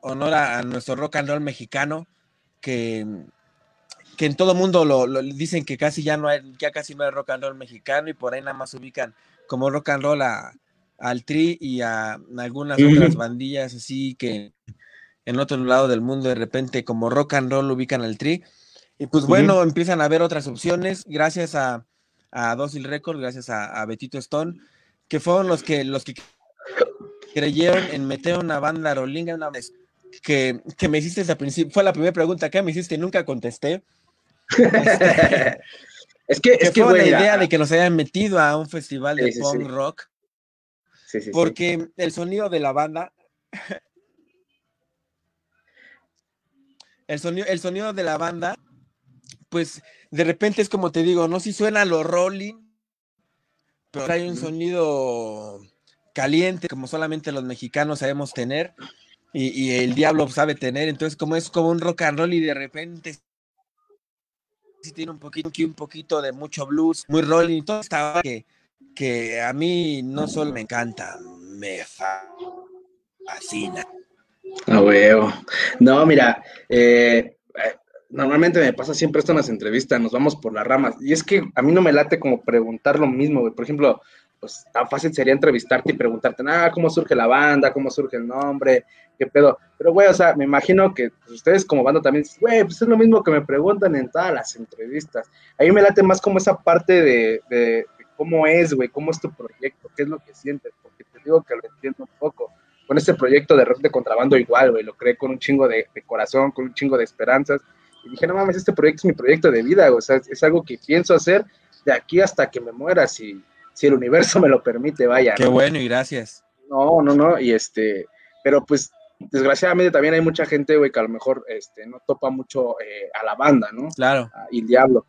honor a, nuestro rock and roll mexicano, que, que en todo mundo lo, dicen que casi ya no hay, ya casi no hay rock and roll mexicano y por ahí nada más ubican como rock and roll a, al Tri y a, algunas otras bandillas así que en otro lado del mundo de repente como rock and roll ubican al Tri y pues bueno, empiezan a haber otras opciones, gracias a, a Docil Records, gracias a, Betito Stone, que fueron los que, los que creyeron en meter una banda rolinga una vez que, me hiciste al principio, fue la primera pregunta que me hiciste y nunca contesté. es que, es que fue la idea de que nos hayan metido a un festival de punk rock. porque el sonido de la banda el sonido, el sonido de la banda pues de repente es como te digo, no si suena lo rolling, pero trae un sonido caliente como solamente los mexicanos sabemos tener y, el diablo sabe tener, entonces como es como un rock and roll y de repente si tiene un poquito, un poquito de mucho blues, muy rolling y todo esta que, que a mí no solo me encanta, me fascina. A huevo. No, mira, eh, normalmente me pasa siempre esto en las entrevistas, nos vamos por las ramas. Y es que a mí no me late como preguntar lo mismo, güey. Por ejemplo, pues tan fácil sería entrevistarte y preguntarte, ah, ¿cómo surge la banda? ¿Cómo surge el nombre? ¿Qué pedo? Pero, güey, o sea, me imagino que pues, ustedes como banda también, güey, pues es lo mismo que me preguntan en todas las entrevistas. A mí me late más como esa parte de, de cómo es, güey, cómo es tu proyecto, qué es lo que sientes, porque te digo que lo entiendo un poco con este proyecto de rock de contrabando igual, güey, lo creé con un chingo de, corazón, con un chingo de esperanzas. Y dije, no mames, este proyecto es mi proyecto de vida, o sea, es, algo que pienso hacer de aquí hasta que me muera, si, si el universo me lo permite, vaya. Qué bueno y gracias. No, no, no, y este, pero pues desgraciadamente también hay mucha gente, güey, que a lo mejor este, no topa mucho eh, a la banda, ¿no? Claro. y el diablo.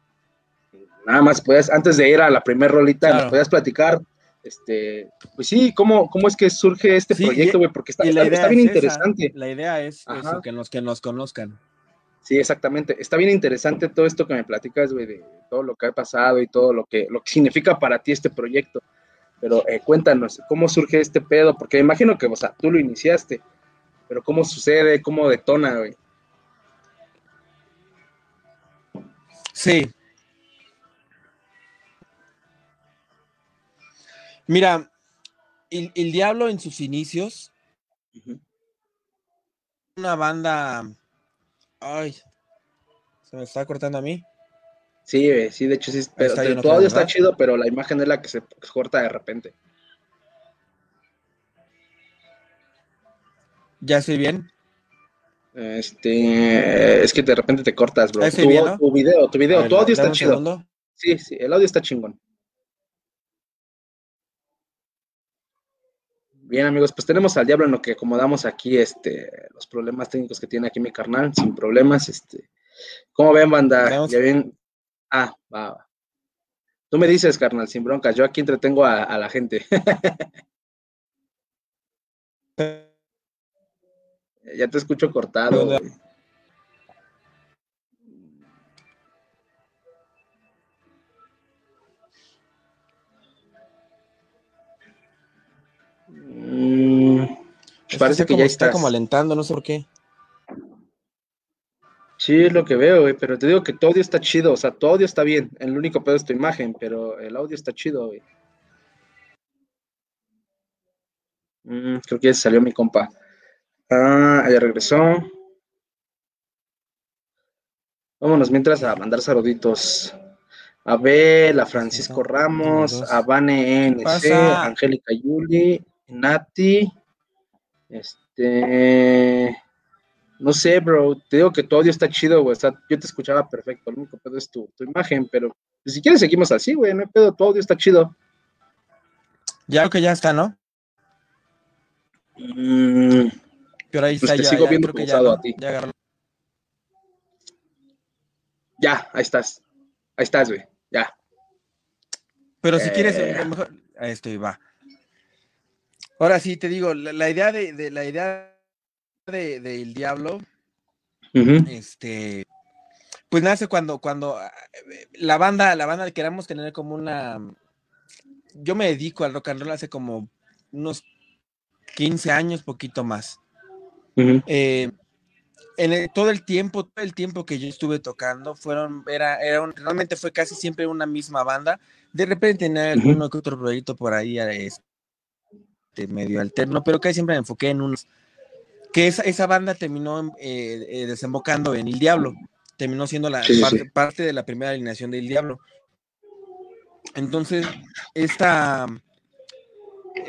Nada más, puedes, antes de ir a la primera rolita, claro. podías platicar este, pues sí, ¿cómo, cómo es que surge este proyecto, güey? Porque está, bien interesante. La idea es que, nos, que nos conozcan. Sí, exactamente. Está bien interesante todo esto que me platicas, güey, de todo lo que ha pasado y todo lo que, lo que significa para ti este proyecto. Pero eh, cuéntanos, ¿cómo surge este pedo? Porque imagino que, o sea, tú lo iniciaste, pero ¿cómo sucede? ¿Cómo detona, güey? Sí, Mira, el, Diablo en sus inicios, una banda. Ay, se me está cortando a mí. Sí, sí, de hecho sí. Pero, tu audio está chido, pero la imagen es la que se corta de repente. ¿Ya estoy bien? Este, es que de repente te cortas, bro. Tu, video, tu video, tu audio está chido. Sí, sí, el audio está chingón. Bien, amigos, pues tenemos al diablo en lo que acomodamos aquí este, los problemas técnicos que tiene aquí mi carnal, sin problemas. Este, ¿Cómo ven, banda? ¿Ya bien? Ah, va, va. Tú me dices, carnal, sin broncas. Yo aquí entretengo a, la gente. ya te escucho cortado. Mm, parece que ya está como alentando, no sé por qué. Sí, es lo que veo, güey, pero te digo que tu audio está chido, o sea, tu audio está bien, el único pedo es tu imagen, pero el audio está chido, güey. Mm, creo que ya salió mi compa. Ah, ya regresó. Vámonos mientras a mandar saluditos. A Bel, a Francisco Ramos, a Vane NC, Angélica Yuli, Nati, este, no sé, bro, te digo que tu audio está chido, güey, yo te escuchaba perfecto, lo único pedo es tu, imagen, pero si quieres seguimos así, güey, no hay pedo, tu audio está chido. Ya creo que ya está, ¿no? Mm, pero ahí pues está, ya, sigo viendo a ti. Ya, ahí estás, ahí estás, güey, ya. Pero si quieres, eh. mejor, esto va. Ahora sí, te digo, la, idea de, la idea del de, diablo, este, pues nace cuando, cuando ah, la banda, la banda queramos tener como una, yo me dedico al rock and roll hace como unos 15 años, poquito más. Eh, en todo el tiempo, todo el tiempo que yo estuve tocando, fueron, era, era realmente fue casi siempre una misma banda. De repente tenía alguno que otro proyecto por ahí, este, medio alterno, pero que siempre me enfoqué en unos. Que esa, esa banda terminó eh, eh, desembocando en El Diablo, terminó siendo la parte, de la primera alineación del Diablo. Entonces, esta.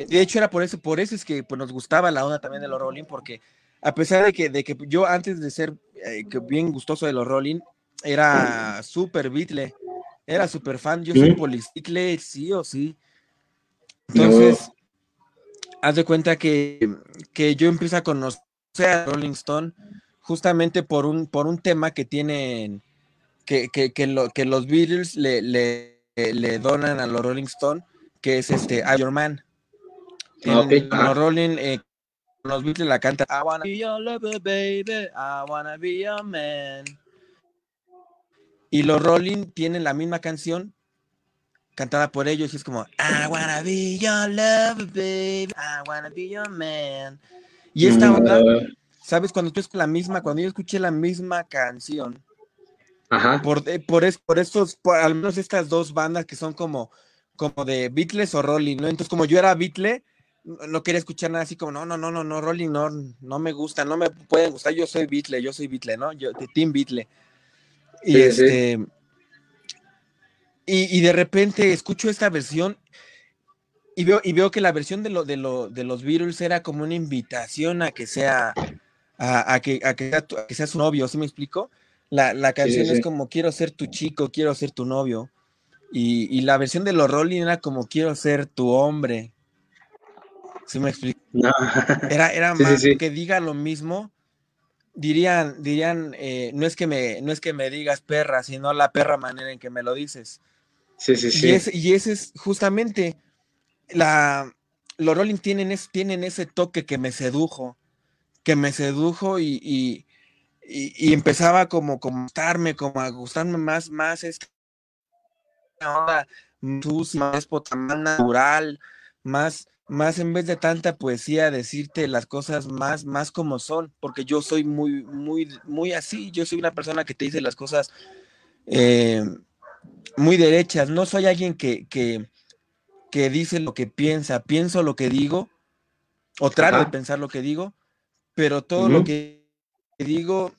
De hecho, era por eso, por eso es que pues, nos gustaba la onda también de los Rolling, porque a pesar de que, de que yo antes de ser eh, bien gustoso de los Rolling, era súper Beatle, era súper fan, yo soy Beatle, sí o sí. Entonces, haz de cuenta que, yo empiezo a conocer a Rolling Stone justamente por un, por un tema que tienen, que, que, que, los Beatles le, le, le, donan a los Rolling Stone que es este Your Man. Ah, los Rolling, eh, los Beatles la canta I wanna be your lover, baby, I wanna be your man. Y los Rolling tienen la misma canción cantada por ellos y es como I wanna be your lover, baby, I wanna be your man. Y esta mm, onda, ¿sabes? Cuando tú escuchas la misma, cuando yo escuché la misma canción, por, eh, por, es, por estos, al menos estas dos bandas que son como, como de Beatles o Rolling, ¿no? Entonces, como yo era Beatle, no quería escuchar nada así como, no, no, no, no, no, Rolling no, no me gusta, no me puede gustar, yo soy Beatle, yo soy Beatle, ¿no? Yo, de Team Beatle. Y este, Y, de repente escucho esta versión y veo, y veo que la versión de, lo, de, lo, de los Beatles era como una invitación a que sea, a, que, a que, sea, que sea su novio, ¿sí me explico? La, canción es como quiero ser tu chico, quiero ser tu novio. Y, la versión de los Rolling era como quiero ser tu hombre. ¿Sí me explico? Era, era más que diga lo mismo. Dirían, dirían, eh, no es que me, no es que me digas perra, sino la perra manera en que me lo dices. Sí, sí, sí. Y, ese es justamente la. Los Rolling tienen, tienen ese toque que me sedujo, que me sedujo y, y, empezaba como, gustarme, como a gustarme más, más esta onda más más natural, más, más en vez de tanta poesía, decirte las cosas más, más como son, porque yo soy muy, muy, muy así, yo soy una persona que te dice las cosas eh, muy derechas, no soy alguien que, que, que, dice lo que piensa, pienso lo que digo, o trato de pensar lo que digo, pero todo lo que digo,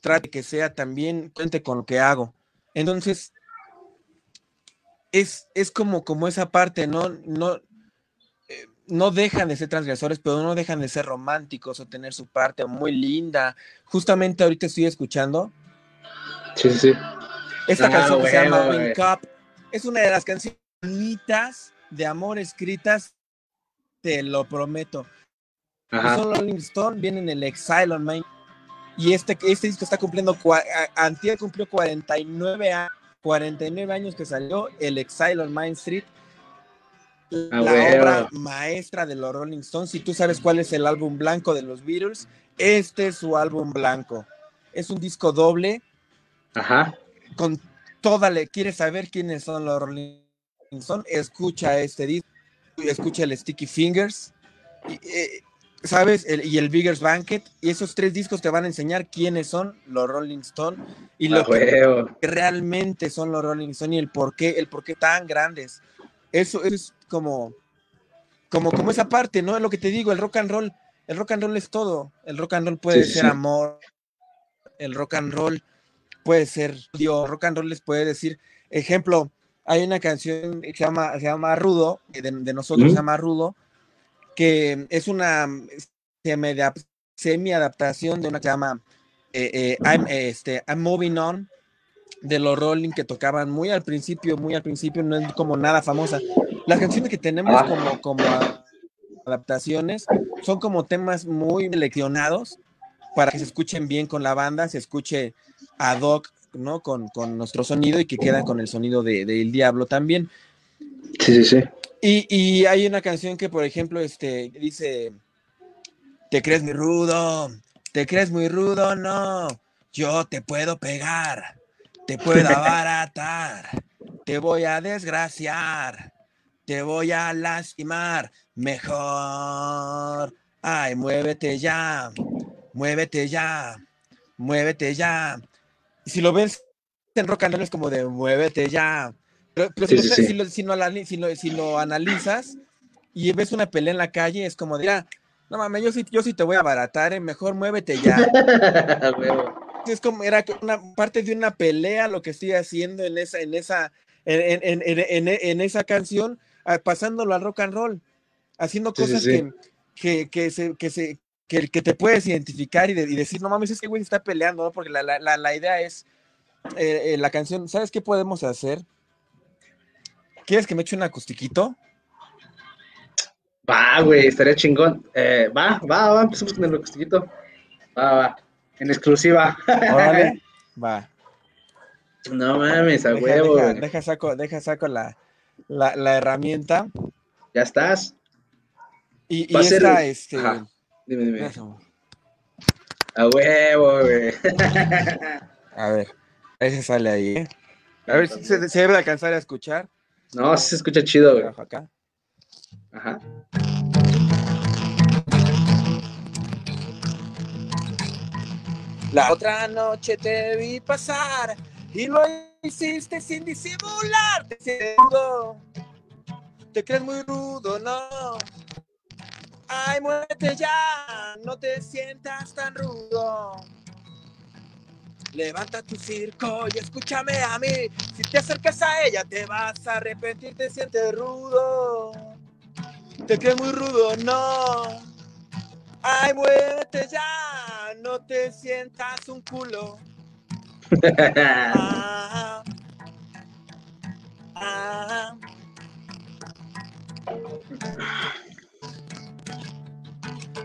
trate que sea también, cuente con lo que hago. Entonces, es, es como, como esa parte, ¿no? No, eh, no dejan de ser transgresores, pero no dejan de ser románticos o tener su parte muy linda. Justamente ahorita estoy escuchando. Sí, sí. Esta canción se llama Wing Cup. Es una de las canciones de amor escritas, te lo prometo. Son Rolling Stone, viene en el Exile on Main y este, este disco está cumpliendo, Antier cumplió 49, 49 años que salió el Exile on Main Street, ah, la obra maestra de los Rolling Stones. Si tú sabes cuál es el álbum blanco de los Beatles, este es su álbum blanco. Es un disco doble. Ajá. Con toda le quieres saber quiénes son los Rolling Stones, escucha este disco, escucha el Sticky Fingers. Y, eh, ¿sabes? y el Biggest Banquet, y esos tres discos te van a enseñar quiénes son los Rolling Stones y lo que realmente son los Rolling Stones y el por qué, el por qué tan grandes. Eso es como, como, como esa parte, ¿no? Es lo que te digo, el rock and roll, el rock and roll es todo. El rock and roll puede ser amor, el rock and roll puede ser Dios, rock and roll les puede decir, ejemplo, hay una canción que se llama, se llama Rudo, de, nosotros se llama Rudo, que es una semi-adaptación de una que se llama eh, eh, I'm, este, I'm Moving On de los Rolling que tocaban muy al principio, muy al principio, no es como nada famosa. Las canciones que tenemos ah. como, como adaptaciones son como temas muy leccionados para que se escuchen bien con la banda, se escuche ad hoc, ¿no? Con, con nuestro sonido y que quedan con el sonido del de, diablo también. Sí, sí, sí. Y, hay una canción que, por ejemplo, este, dice, ¿te crees muy rudo? ¿Te crees muy rudo? No, yo te puedo pegar, te puedo abaratar, te voy a desgraciar, te voy a lastimar, mejor. Ay, muévete ya, muévete ya, muévete ya. Si lo ves en rock and roll es como de muévete ya, pero, si, lo, analizas y ves una pelea en la calle, es como de, ah, no mames, yo sí, yo sí te voy a abaratar, eh, mejor muévete ya. es como, era una parte de una pelea lo que estoy haciendo en esa, en esa, en, esa canción, ah, pasándolo al rock and roll, haciendo cosas que, que, se, que, se, que, te puedes identificar y, decir, no mames, es que güey está peleando, ¿no? Porque la, idea es, eh, eh, la canción, ¿sabes qué podemos hacer? ¿Quieres que me eche un acustiquito? Va, güey, estaría chingón. Eh, va, va, va, empecemos con el acustiquito. Va, va, en exclusiva. va. No mames, a huevo. Deja, saco, deja saco la, la, la herramienta. ¿Ya estás? Y, y esta, este. Dime, dime. A huevo, güey. a ver, ese sale ahí, ¿eh? A ver si se, se, debe alcanzar a escuchar. No, se escucha chido, güey. Acá. Ajá. La otra noche te vi pasar y lo hiciste sin disimular. Te crees muy rudo, no. Ay, muévete ya, no te sientas tan rudo. Levanta tu circo y escúchame a mí. Si te acercas a ella, te vas a arrepentir, te sientes rudo. Te crees muy rudo, no. Ay, muévete ya, no te sientas un culo. ah, ah.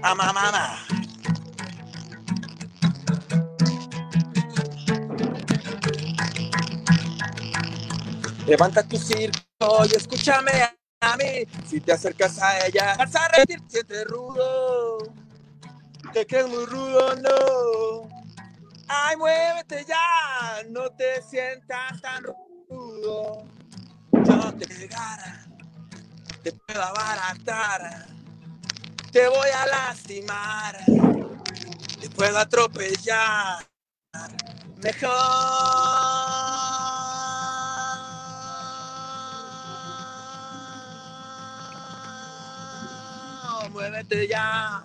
Ama, mamá. Levanta tu circo y escúchame a mí. Si te acercas a ella, vas a rendir, sientes rudo te crees muy rudo, no. Ay, muévete ya, no te sientas tan rudo. Yo te pegara, te puedo abaratar, te voy a lastimar, te puedo atropellar. Mejor. muévete ya.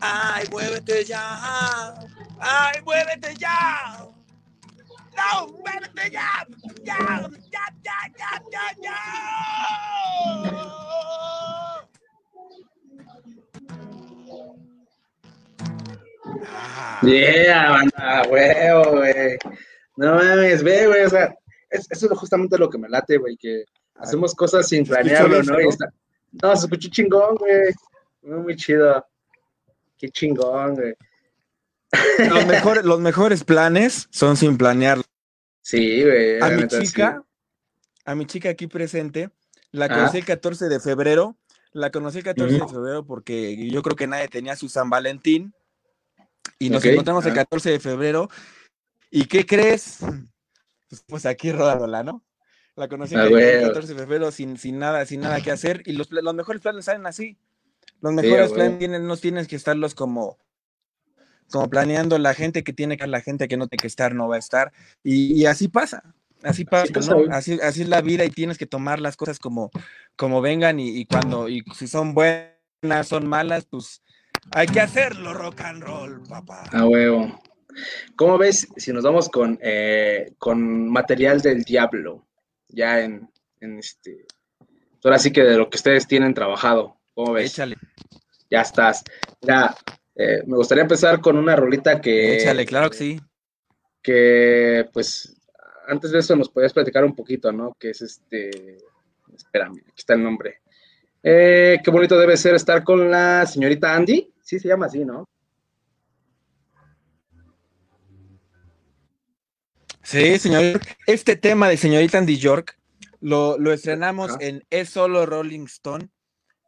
Ay, muévete ya. Ay, muévete ya. No, muévete ya. Ya, ya, ya, ya, ya, ya. Yeah, banda, huevo, güey. No mames, ve, güey, o sea, es, eso es justamente lo que me late, güey, que hacemos cosas sin planearlo, ¿no? no, se escuchó chingón, güey. Muy, muy chido. Qué chingón, güey. Los mejores, los mejores planes son sin planear. Sí, güey. A mi chica, a mi chica aquí presente, la conocí el 14 de febrero. La conocí el 14 de febrero porque yo creo que nadie tenía su San Valentín. Y nos encontramos el 14 de febrero. ¿Y qué crees? Pues, pues aquí rodándola, ¿no? La conocí ah, el 14 de febrero sin, sin, nada, sin nada que hacer. Y los, los mejores planes salen así. Los mejores planes no tienes que estarlos como, como planeando la gente que tiene que la gente que no tiene que estar, no va a estar. Y, así pasa. Así pasa, ¿no? Así, así, es la vida y tienes que tomar las cosas como, como vengan y, cuando, y si son buenas, son malas, pues hay que hacerlo rock and roll, papá. A huevo. ¿Cómo ves si nos vamos con, eh, con material del diablo? Ya en, en este. Ahora sí que de lo que ustedes tienen trabajado. ¿Cómo ves? Échale. Ya estás. Ya, eh, me gustaría empezar con una rolita que. Échale, claro que sí. Que, pues, antes de eso nos podías platicar un poquito, ¿no? Que es este. Espérame, aquí está el nombre. Eh, qué bonito debe ser estar con la señorita Andy. Sí, se llama así, ¿no? Sí, señor. Este tema de señorita Andy York lo, estrenamos en Es Solo Rolling Stone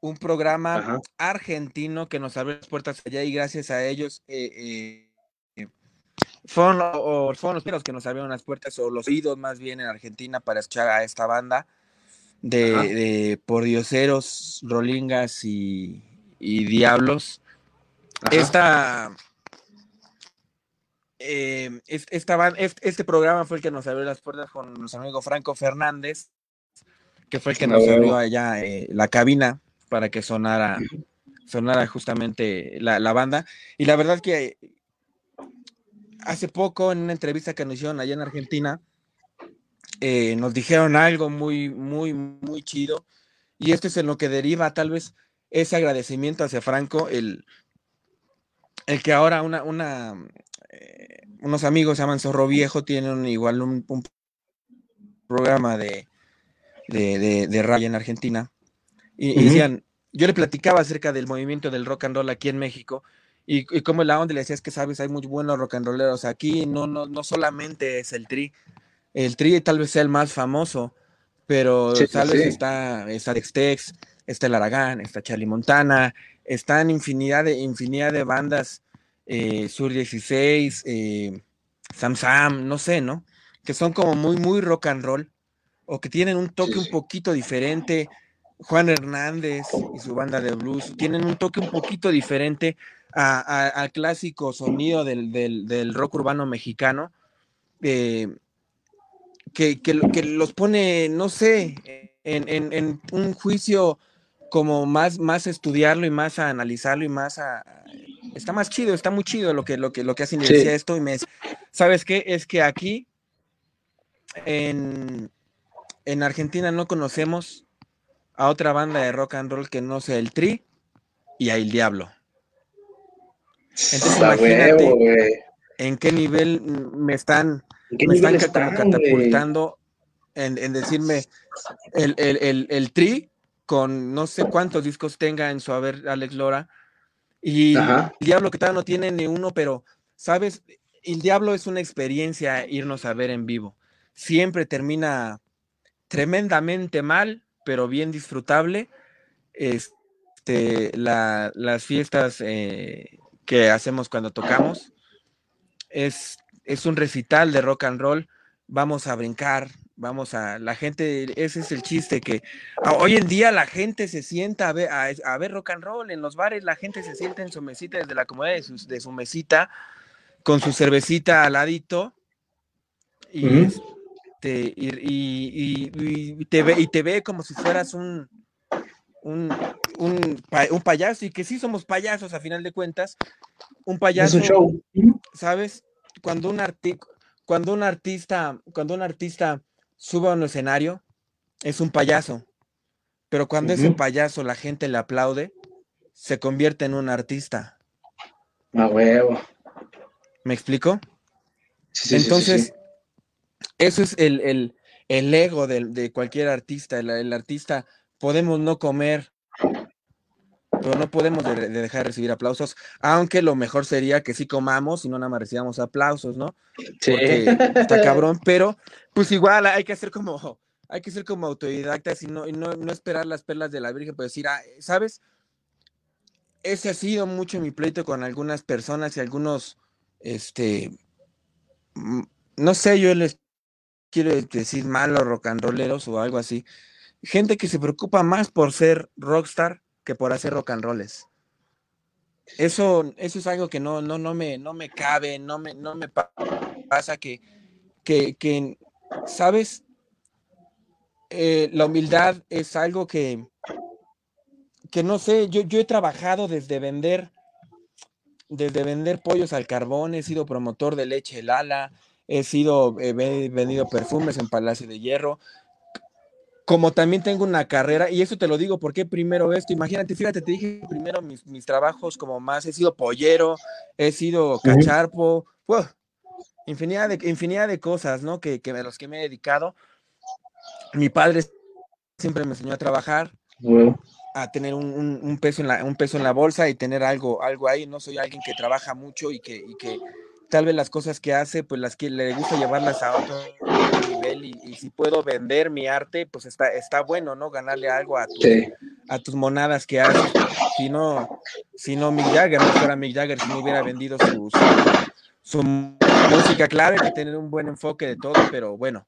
un programa argentino que nos abrió las puertas allá y gracias a ellos eh, eh, fueron, los primeros que nos abrieron las puertas o los oídos más bien en Argentina para escuchar a esta banda de, pordioseros, rolingas y, diablos. Esta, eh, este programa fue el que nos abrió las puertas con nuestro amigo Franco Fernández, que fue el que nos abrió allá la cabina para que sonara, sonara justamente la, banda. Y la verdad que hace poco, en una entrevista que nos hicieron allá en Argentina, eh, nos dijeron algo muy, muy, muy chido. Y esto es en lo que deriva tal vez ese agradecimiento hacia Franco, el, el que ahora una, una eh, unos amigos se llaman Zorro Viejo, tienen igual un, programa de, de, de, radio en Argentina. Y, decían, yo le platicaba acerca del movimiento del rock and roll aquí en México y, y como la onda le decía es que sabes, hay muy buenos rock and rolleros aquí, no, no, no solamente es el tri, el tri tal vez sea el más famoso, pero sabes, está, está Dextex, está el Aragán, está Charlie Montana, están infinidad de, infinidad de bandas, eh, Sur 16, eh, Sam Sam, no sé, ¿no? Que son como muy, muy rock and roll, o que tienen un toque un poquito diferente. Juan Hernández y su banda de blues tienen un toque un poquito diferente al clásico sonido del, rock urbano mexicano, eh, que, que, los pone, no sé, en, un juicio como más, más estudiarlo y más a analizarlo y más a... Está más chido, está muy chido lo que, lo que, lo que hace esto y me... ¿Sabes qué? Es que aquí en, en Argentina no conocemos a otra banda de rock and roll que no sea el Tri y a El Diablo. Entonces imagínate en qué nivel me están, me están catapultando en, decirme el, el, Tri con no sé cuántos discos tenga en su haber Alex Lora y el Diablo que todavía no tiene ni uno, pero sabes, el Diablo es una experiencia irnos a ver en vivo. Siempre termina tremendamente mal, pero bien disfrutable. Este, las fiestas eh, que hacemos cuando tocamos es, es un recital de rock and roll. Vamos a brincar, vamos a, la gente, ese es el chiste, que hoy en día la gente se sienta a ver, a, ver rock and roll en los bares, la gente se sienta en su mesita desde la comodidad de su, de su mesita, con su cervecita al ladito, y, este, y, te ve, y te ve como si fueras un, un, un, payaso, y que sí somos payasos a final de cuentas, un payaso, un show. ¿sabes? Cuando un, cuando un artista, cuando un artista sube a un escenario, es un payaso, pero cuando es un payaso la gente le aplaude, se convierte en un artista. A huevo. ¿Me explico? Entonces, eso es el, ego de, cualquier artista. El, artista, podemos no comer, pero no podemos dejar de recibir aplausos, aunque lo mejor sería que sí comamos y no nada más recibamos aplausos, ¿no? Sí. está cabrón, pero pues igual hay que hacer como, hay que ser como autodidactas y no, no, esperar las perlas de la Virgen, pues decir, ah, ¿sabes? Ese ha sido mucho mi pleito con algunas personas y algunos, este, mm, no sé, yo les quiero decir malos rock and o algo así. Gente que se preocupa más por ser rockstar que por hacer rock and rolls. Eso, eso es algo que no, no, no, me, no me cabe, no me, no me pasa que, que, ¿sabes? Eh, la humildad es algo que, que no sé, yo, yo he trabajado desde vender, desde vender pollos al carbón, he sido promotor de leche Lala, he sido, he vendido perfumes en Palacio de Hierro, como también tengo una carrera, y eso te lo digo porque primero esto, imagínate, fíjate, te dije primero mis, mis trabajos como más, he sido pollero, he sido cacharpo, infinidad, de, infinidad de cosas, ¿no? Que, que los que me he dedicado. Mi padre siempre me enseñó a trabajar, a tener un, un, peso en la, un peso en la bolsa y tener algo, algo ahí. No soy alguien que trabaja mucho y que, y que tal vez las cosas que hace, pues las que le gusta llevarlas a otro nivel y, si puedo vender mi arte, pues está, está bueno, ¿no? Ganarle algo a, a tus monadas que haces. Si no, si no Mick Jagger, no fuera Mick Jagger, si no hubiera vendido su, su, música, claro, hay que tener un buen enfoque de todo, pero bueno,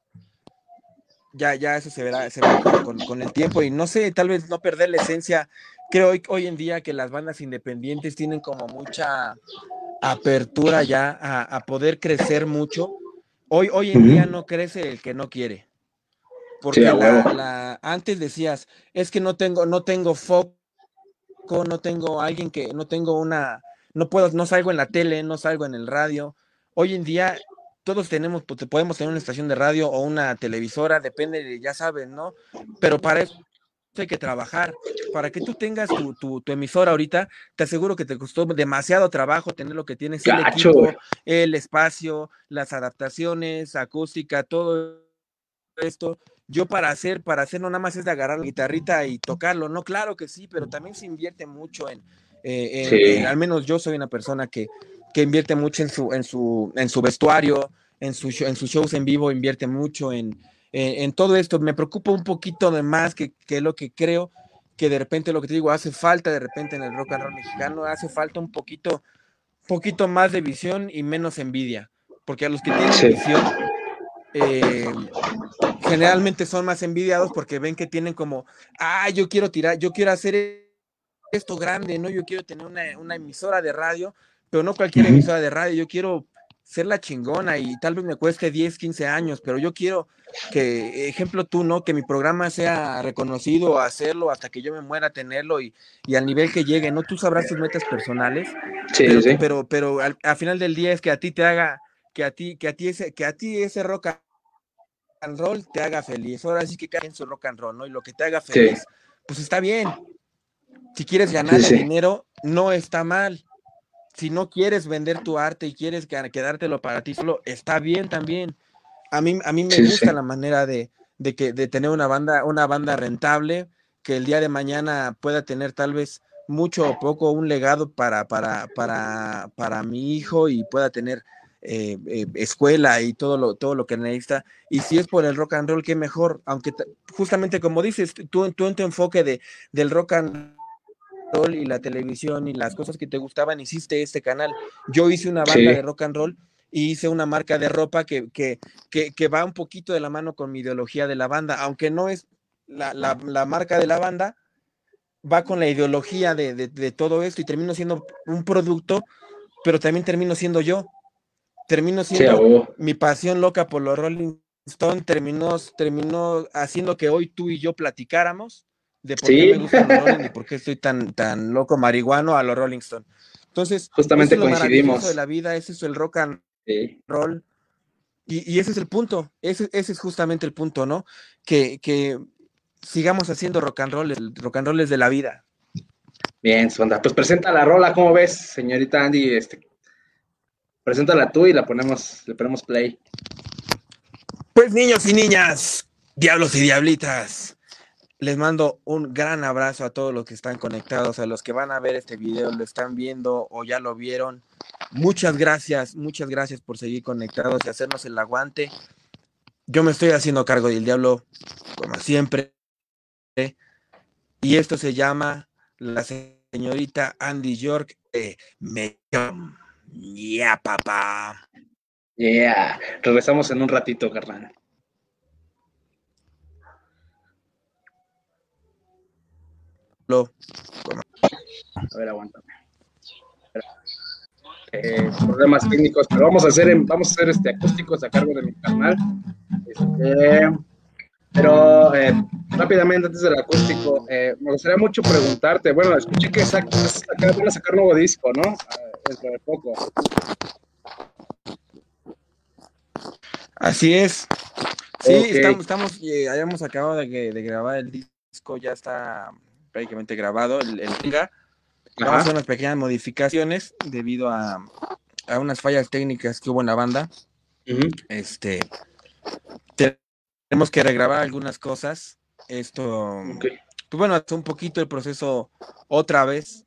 ya, ya eso se verá, se verá con, con, el tiempo y no sé, tal vez no perder la esencia. Creo hoy, hoy en día que las bandas independientes tienen como mucha apertura ya a, poder crecer mucho. Hoy, hoy en día no crece el que no quiere. Porque la, antes decías, es que no tengo, no tengo foco, no tengo alguien que, no tengo una, no puedo, no salgo en la tele, no salgo en el radio. Hoy en día todos tenemos, pues, podemos tener una estación de radio o una televisora, depende de, ya saben, ¿no? Pero para eso hay que trabajar. Para que tú tengas tu, tu, emisora ahorita, te aseguro que te costó demasiado trabajo tener lo que tienes, el equipo, el espacio, las adaptaciones, acústica, todo esto. Yo para hacer, para hacer no nada más es de agarrar la guitarrita y tocarlo, no, claro que sí, pero también se invierte mucho en, eh, al menos yo soy una persona que, que invierte mucho en su, en su, en su vestuario, en, su, en sus shows en vivo, invierte mucho en, eh, en todo esto. Me preocupa un poquito de más que, que lo que creo que de repente lo que te digo hace falta de repente en el rock and roll mexicano, hace falta un poquito, poquito más de visión y menos envidia, porque a los que tienen visión eh, generalmente son más envidiados porque ven que tienen como, ah, yo quiero tirar, yo quiero hacer esto grande, ¿no? Yo quiero tener una, una emisora de radio, pero no cualquier emisora de radio, yo quiero ser la chingona y tal vez me cueste 10, 15 años, pero yo quiero que, ejemplo tú, ¿no? Que mi programa sea reconocido, hacerlo hasta que yo me muera, tenerlo y, y al nivel que llegue, ¿no? Tú sabrás tus metas personales, sí, pero, sí. pero, pero al, final del día es que a ti te haga, que a ti, que a ti ese, que a ti ese rock and roll te haga feliz. Ahora sí que cae en su rock and roll, ¿no? Y lo que te haga feliz, sí. pues está bien. Si quieres ganar dinero, no está mal si no quieres vender tu arte y quieres quedártelo para ti solo, está bien también. A mí, a mí me sí, gusta la manera de, de, que, de tener una banda, una banda rentable, que el día de mañana pueda tener tal vez mucho o poco un legado para, para, para, para mi hijo y pueda tener eh, eh, escuela y todo lo, todo lo que necesita. Y si es por el rock and roll, qué mejor, aunque justamente como dices, tú, tú en tu enfoque de, del rock and roll y la televisión y las cosas que te gustaban, hiciste este canal. Yo hice una banda sí. de rock and roll y hice una marca de ropa que, que, que, que, va un poquito de la mano con mi ideología de la banda, aunque no es la, la, la marca de la banda, va con la ideología de, de, de, todo esto y termino siendo un producto, pero también termino siendo yo. Termino siendo sí, mi pasión loca por los Rolling Stone, terminó, terminó haciendo que hoy tú y yo platicáramos de por sí. qué me gustan los Rolling y por qué estoy tan, tan loco marihuano a los Rolling Stone. Entonces, justamente es coincidimos. de la vida, ese es el rock and sí. roll. Y, y, ese es el punto, ese, ese, es justamente el punto, ¿no? Que, que sigamos haciendo rock and roll, el rock and roll es de la vida. Bien, Sonda, pues presenta la rola, ¿cómo ves, señorita Andy? Este, preséntala tú y la ponemos, le ponemos play. Pues niños y niñas, diablos y diablitas, les mando un gran abrazo a todos los que están conectados, a los que van a ver este video, lo están viendo o ya lo vieron. Muchas gracias, muchas gracias por seguir conectados y hacernos el aguante. Yo me estoy haciendo cargo del diablo, como siempre. Y esto se llama la señorita Andy York de Mellon. Yeah, papá. Yeah. Regresamos en un ratito, carnal. A ver, aguántame. Eh, problemas técnicos, pero vamos a hacer, vamos a hacer este acústicos a cargo de mi canal. Este, pero eh, rápidamente antes del acústico, eh, me gustaría mucho preguntarte, bueno, escuché que sac, van a sacar nuevo disco, ¿no? Ah, dentro de poco. Así es. Sí, okay. estamos, estamos eh, habíamos acabado de, de grabar el disco, ya está prácticamente grabado, el, el Venga. Vamos a hacer unas pequeñas modificaciones debido a, a, unas fallas técnicas que hubo en la banda. Uh -huh. Este tenemos que regrabar algunas cosas. Esto, okay. pues bueno, es un poquito el proceso otra vez,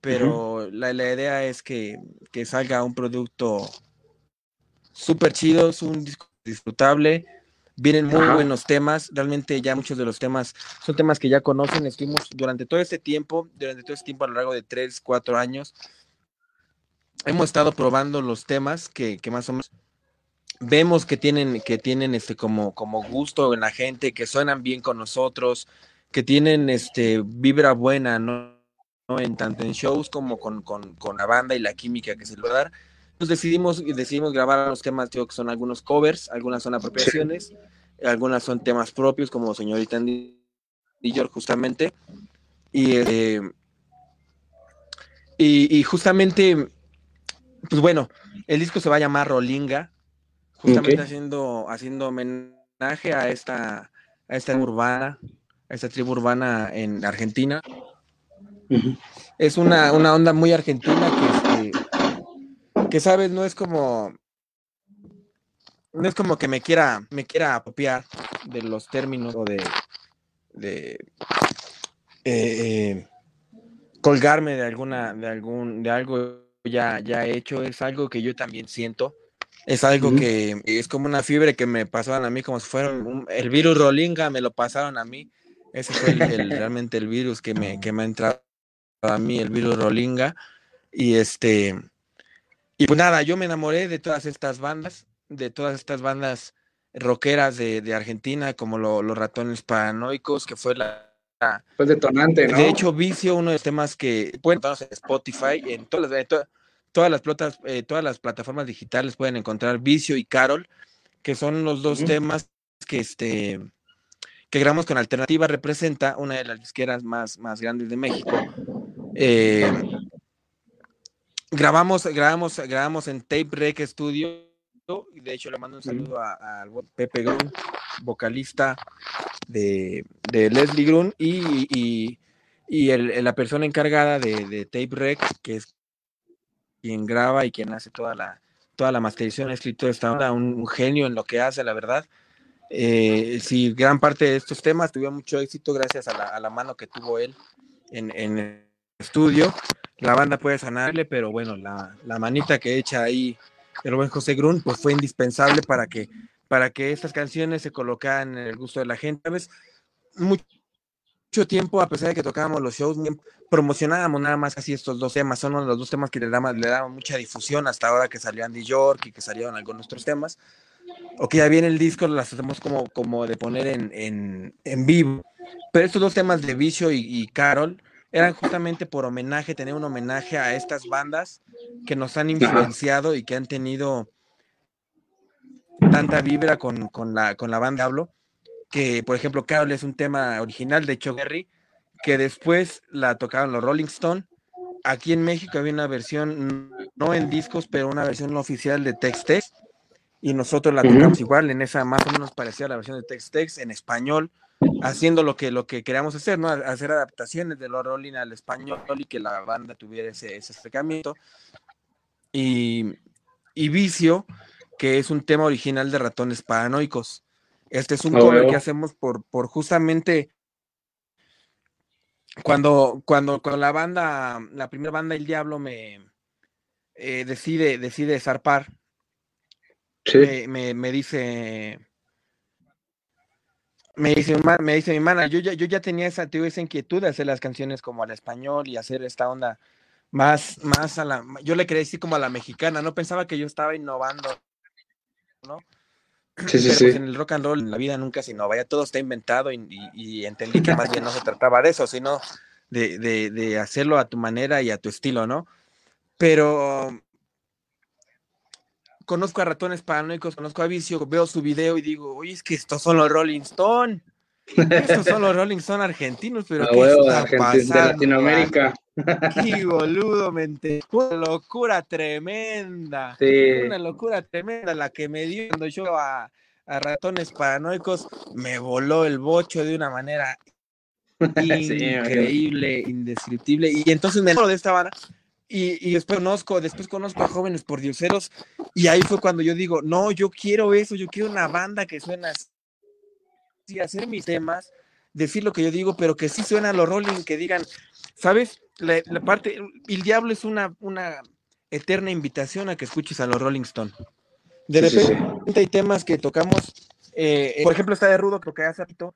pero uh -huh. la, la, idea es que, que salga un producto súper chido, es un disco disfrutable Vienen muy Ajá. buenos temas, realmente ya muchos de los temas son temas que ya conocen, estuvimos durante todo este tiempo, durante todo este tiempo a lo largo de tres, cuatro años, hemos estado probando los temas que, que más o menos vemos que tienen, que tienen este como, como gusto en la gente, que suenan bien con nosotros, que tienen este vibra buena, ¿no? ¿no? En tanto en shows como con, con, con, la banda y la química que se le va a dar. Nos decidimos, decidimos grabar los temas, digo, que son algunos covers, algunas son apropiaciones, sí. algunas son temas propios, como Señorita Andy York, justamente. Y, eh, y, y, justamente, pues bueno, el disco se va a llamar Rolinga, justamente okay. haciendo, haciendo homenaje a esta, a esta urbana, a esta tribu urbana en Argentina. Uh -huh. Es una, una onda muy argentina que, este, que sabes, no es como no es como que me quiera me quiera apropiar de los términos o de de eh, eh, colgarme de alguna de algún de algo ya ya hecho es algo que yo también siento Es algo que es como una fiebre que me pasaban a mí como si fuera el virus Rolinga, me lo pasaron a mí. Ese fue realmente el virus que me, que me ha entrado a mí, el virus Rolinga. Y este, y pues nada, yo me enamoré de todas estas bandas, de todas estas bandas rockeras de, de Argentina, como los ratones paranoicos, que fue la, Fue detonante, ¿no? De hecho, Vicio, uno de los temas que pueden encontrar en Spotify, en todas las, todas las, plotas, eh, todas las plataformas digitales pueden encontrar Vicio y Carol, que son los dos temas que, este, que grabamos con Alternativa, representa una de las disqueras más, más grandes de México. Eh, grabamos, grabamos, grabamos en Tape Rec Studio. Y de hecho le mando un saludo a, Pepe Grun, vocalista de, Leslie Grun, y, la persona encargada de, Tape Rec, que es quien graba y quien hace toda la, toda la masterización, ha escrito esta onda, un, genio en lo que hace, la verdad. Eh, sí, gran parte de estos temas tuvieron mucho éxito gracias a la, mano que tuvo él en, en, el estudio. La banda puede sanarle, pero bueno, la, la manita que echa ahí el buen José Grun, pues fue indispensable para que, para que estas canciones se colocaran en el gusto de la gente. ¿Sabes? Mucho tiempo, a pesar de que tocábamos los shows, promocionábamos nada más así estos dos temas, son los dos temas que le daban, le daban mucha difusión hasta ahora que salió Andy York y que salieron algunos otros temas. O que ya viene el disco, las hacemos como, como de poner en, en, vivo. Pero estos dos temas de Vicio y, y Carol eran justamente por homenaje, tener un homenaje a estas bandas que nos han influenciado y que han tenido tanta vibra con, la, con la banda Hablo, que por ejemplo Carol es un tema original de Chuck Berry, que después la tocaron los Rolling Stone. Aquí en México había una versión, no en discos, pero una versión oficial de Text Text, y nosotros la tocamos igual, en esa más o menos parecía la versión de Text Text en español, haciendo lo que, lo que queríamos hacer, ¿no? Hacer adaptaciones de los Rolling al español y que la banda tuviera ese, ese acercamiento. Y, y, Vicio, que es un tema original de ratones paranoicos. Este es un oh, cover que hacemos por, por justamente cuando, cuando, cuando la banda, la primera banda El Diablo me eh, decide, decide zarpar, me, me, me dice me dice, me dice mi mana, yo ya, yo ya tenía esa, esa inquietud de hacer las canciones como al español y hacer esta onda más, más a la, yo le quería decir como a la mexicana, no pensaba que yo estaba innovando, ¿no? Sí, sí, sí. Pues en el rock and roll, en la vida nunca se innova, ya todo está inventado y, entendí que más bien no se trataba de eso, sino de, de, de hacerlo a tu manera y a tu estilo, ¿no? Pero conozco a ratones paranoicos, conozco a Vicio, veo su video y digo, oye, es que estos son los Rolling Stone. Estos son los Rolling Stone argentinos, pero ¿qué está pasando? De Latinoamérica. Qué boludo, mente. Una locura tremenda. Una locura tremenda la que me dio cuando yo a, ratones paranoicos me voló el bocho de una manera increíble, indescriptible. Y entonces me de esta banda y, después conozco, después conozco a jóvenes por dioseros, y ahí fue cuando yo digo, no, yo quiero eso, yo quiero una banda que suena así, hacer mis temas, decir lo que yo digo, pero que sí suena a los Rolling, que digan, ¿sabes? La, parte, el diablo es una, una eterna invitación a que escuches a los Rolling Stone. De repente hay temas que tocamos, eh, por ejemplo, está de Rudo, creo que hace ratito,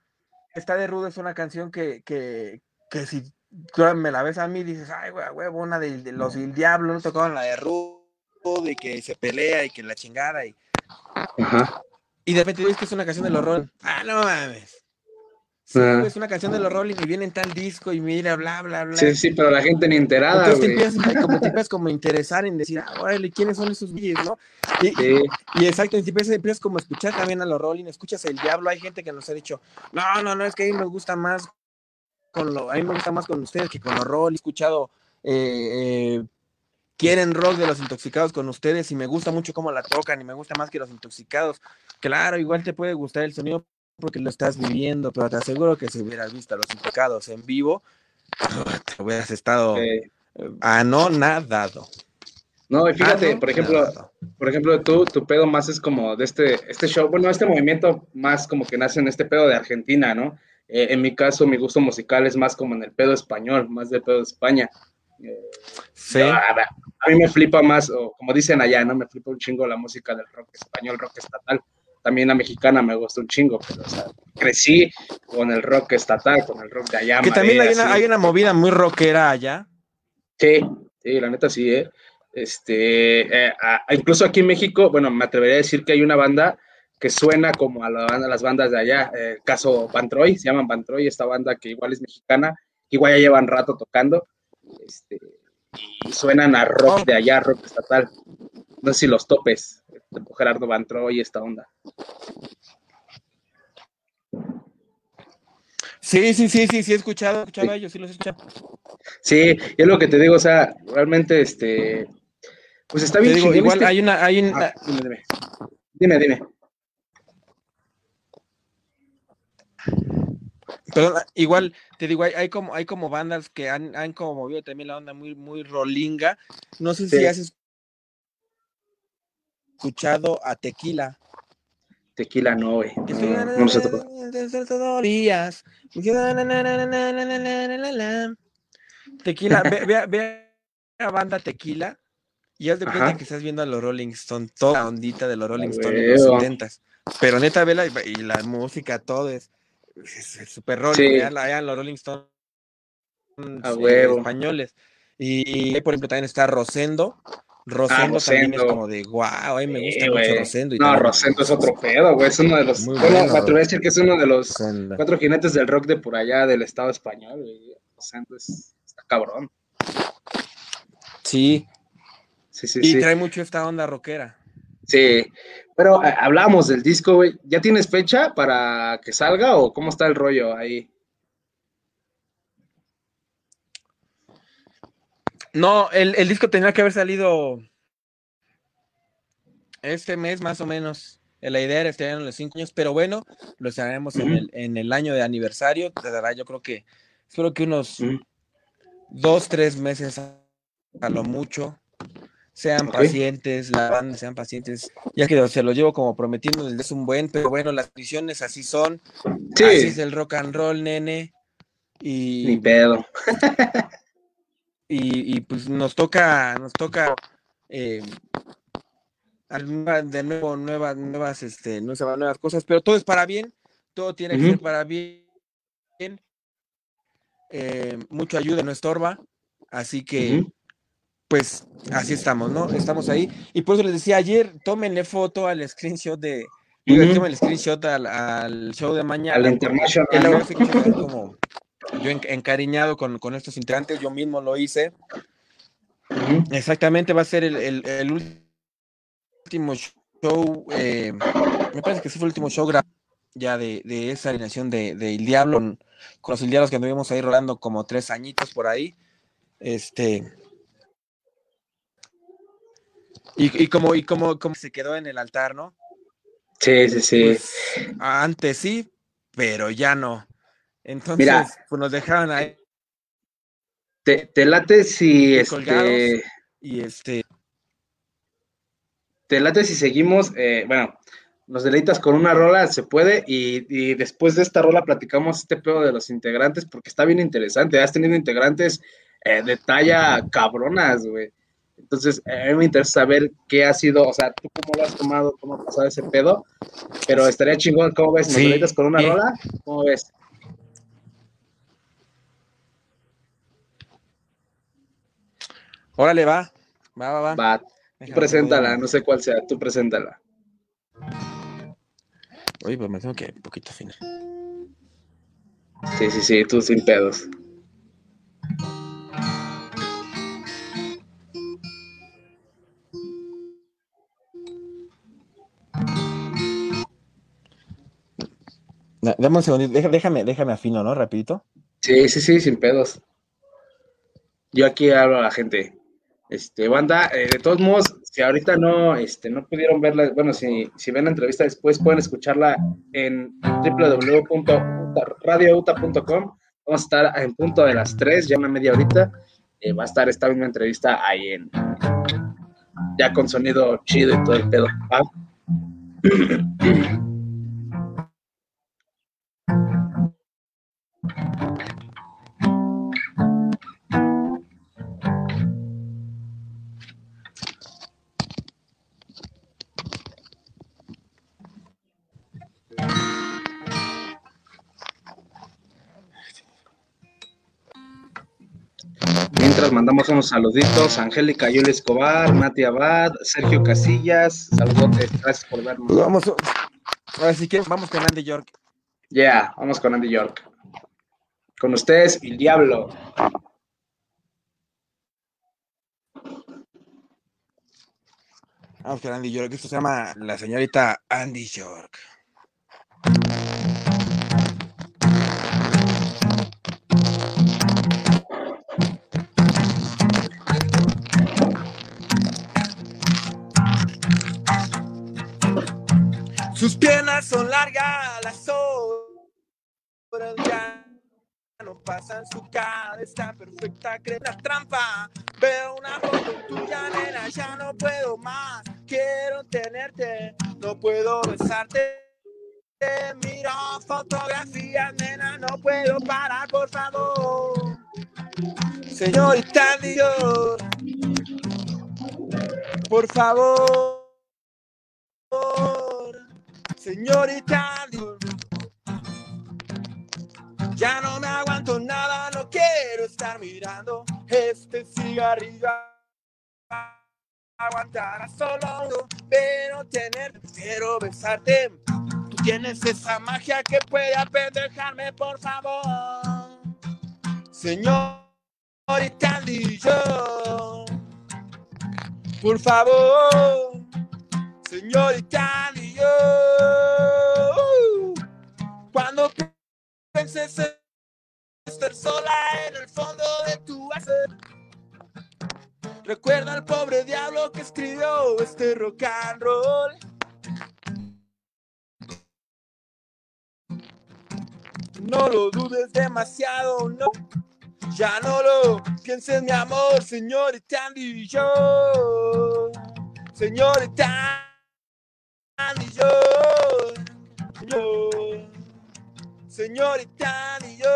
está de Rudo es una canción que, que, que si me la ves a mí y dices, ay, güey, huevo, una de, los del diablo, no tocaban la de Rudo, de que se pelea y que la chingada y. Ajá. Y de repente dices que es una canción de los Rolling. Ah, no mames. Sí, ah. es una canción de los Rolling y viene en tal disco y mira, bla, bla, bla. Sí, sí, pero la gente ni enterada. Entonces te empiezas, como, te empiezas como a interesar en decir, ah, órale, ¿quiénes son esos güeyes, no? Y, sí. y, exacto, y empiezas, empiezas como a escuchar también a los Rolling, escuchas el diablo. Hay gente que nos ha dicho, no, no, no, es que a mí me gusta más con lo, a mí me gusta más con ustedes que con los rock. He escuchado eh, eh, quieren rock de los intoxicados con ustedes y me gusta mucho cómo la tocan y me gusta más que los intoxicados. Claro, igual te puede gustar el sonido porque lo estás viviendo, pero te aseguro que si hubieras visto a los intoxicados en vivo, te hubieras estado a no nadado. No, y fíjate, por ejemplo, por ejemplo, tú, tu pedo más es como de este, este show, bueno, este movimiento más como que nace en este pedo de Argentina, ¿no? Eh, en mi caso, mi gusto musical es más como en el pedo español, más del pedo de España. sí. a, mí me flipa más, o como dicen allá, ¿no? Me flipa un chingo la música del rock español, rock estatal. También la mexicana me gusta un chingo, pero o sea, crecí con el rock estatal, con el rock de allá. Que también hay una, hay una movida muy rockera allá. Sí, sí, la neta sí, ¿eh? Este, eh, incluso aquí en México, bueno, me atrevería a decir que hay una banda que suena como a, las bandas de allá. Eh, caso Bantroy, se llaman Bantroy, esta banda que igual es mexicana, igual ya llevan rato tocando. Este, y suenan a rock de allá, rock estatal. No sé si los topes, Gerardo Bantroy y esta onda. Sí, sí, sí, sí, sí, he escuchado, he escuchado a ellos, sí los he escuchado. Sí, es lo que te digo, o sea, realmente, este, pues está bien. igual hay una, hay una... Ah, dime, dime. Dime, dime. Perdón, igual te digo, hay, hay, como hay como bandas que han, han como movido también la onda muy, muy rolinga. No sé si has escuchado a Tequila. Tequila no, güey. No, no, se Tequila, ve, ve, ve a banda Tequila y haz de cuenta que estás viendo a los Rolling Stones, toda la ondita de los Rolling Stones de los 70 Pero neta, vela y, la música, todo es súper Rolling. Allá, los Rolling Stones españoles. Y, ahí, por ejemplo, también está Rosendo. Rosendo, ah, también es como de wow, a me gusta mucho Rosendo. no, Rosendo es otro pedo, güey. Es uno de los. bueno, a decir que es uno de los cuatro jinetes del rock de por allá del Estado español, güey. Rosendo es, está cabrón. Sí, y trae mucho esta onda rockera. Sí, pero eh, hablamos del disco, güey. ¿Ya tienes fecha para que salga o cómo está el rollo ahí? No, el, disco tenía que haber salido este mes más o menos. La idea era este en los cinco años, pero bueno, lo estaremos en, el, año de aniversario. Te dará, yo creo que, espero que unos dos, tres meses a lo mucho sean pacientes, la banda sean pacientes, ya que se lo llevo como prometiendo desde un buen, pero bueno, las visiones así son, así es el rock and roll, nene, y... Ni pedo. y, pues nos toca, nos toca eh, de nuevo nuevas, nuevas, este, no nuevas cosas, pero todo es para bien, todo tiene que ser para bien. Eh, mucho ayuda no estorba, así que pues así estamos, ¿no? Estamos ahí. Y por eso les decía ayer, tómenle foto al screenshot de, uh el screenshot al, show de mañana. Al International. como yo encariñado con, estos integrantes, yo mismo lo hice. Exactamente, va a ser el, último show, eh, me parece que sí fue el último show ya de, esa alineación de, de, El Diablo, con, con los Diablos que anduvimos ahí rolando como tres añitos por ahí. Este, y, como, y como, como se quedó en el altar, ¿no? Sí, sí, sí. Pues, antes sí, pero ya no. Entonces, pues nos dejaron ahí. Te, te late si este. Y este. Te late si seguimos, eh, bueno, nos deleitas con una rola, se puede, y, y, después de esta rola platicamos este pedo de los integrantes, porque está bien interesante. Has tenido integrantes eh, de talla cabronas, güey. Entonces, a mí me interesa saber qué ha sido, o sea, tú cómo lo has tomado, cómo ha pasado ese pedo, pero estaría chingón, ¿cómo ves? ¿Me sí. con una rola? ¿Cómo ves? Órale, va. Va, va, va. Va. Tú preséntala, no sé cuál sea, tú preséntala. Oye, pues me tengo que un poquito final. Sí, sí, sí, tú sin pedos. Dame un segundito, déjame, déjame afino, ¿no? Rapidito. Sí, sí, sí, sin pedos. Yo aquí hablo a la gente. Este, banda, eh, de todos modos, si ahorita no, este, no pudieron verla, bueno, si, si ven la entrevista después, pueden escucharla en www.radiouta.com. Vamos a estar en punto de las 3, ya una media horita. Eh, va a estar esta misma entrevista ahí en, ya con sonido chido y todo el pedo. Mientras mandamos unos saluditos, Angélica Yul Escobar, Mati Abad, Sergio Casillas, saludotes, gracias por vernos. Pues vamos, ahora si quieres, vamos con Andy York. Ya, yeah, vamos con Andy York. Con ustedes, el diablo. Vamos con Andy York. Esto se llama la señorita Andy York. Sus piernas son largas, las horas ya no pasan su cara, está perfecta, cree una trampa. Veo una foto tuya, nena, ya no puedo más. Quiero tenerte, no puedo besarte. Miro fotografías, nena, no puedo parar, por favor. Señorita Dios, por favor. Señorita. Ya no me aguanto nada, no quiero estar mirando este cigarrillo. Aguantar a solo pero tener, quiero besarte. Tú tienes esa magia que puede apendejarme, por favor. Señorita yo, por favor. Señorita yo, cuando pienses estar sola en el fondo de tu hacer. Recuerda al pobre diablo que escribió este rock and roll. No lo dudes demasiado, no. Ya no lo pienses, mi amor, señorita Andy yo. Señorita Andy yo. yo señorita y yo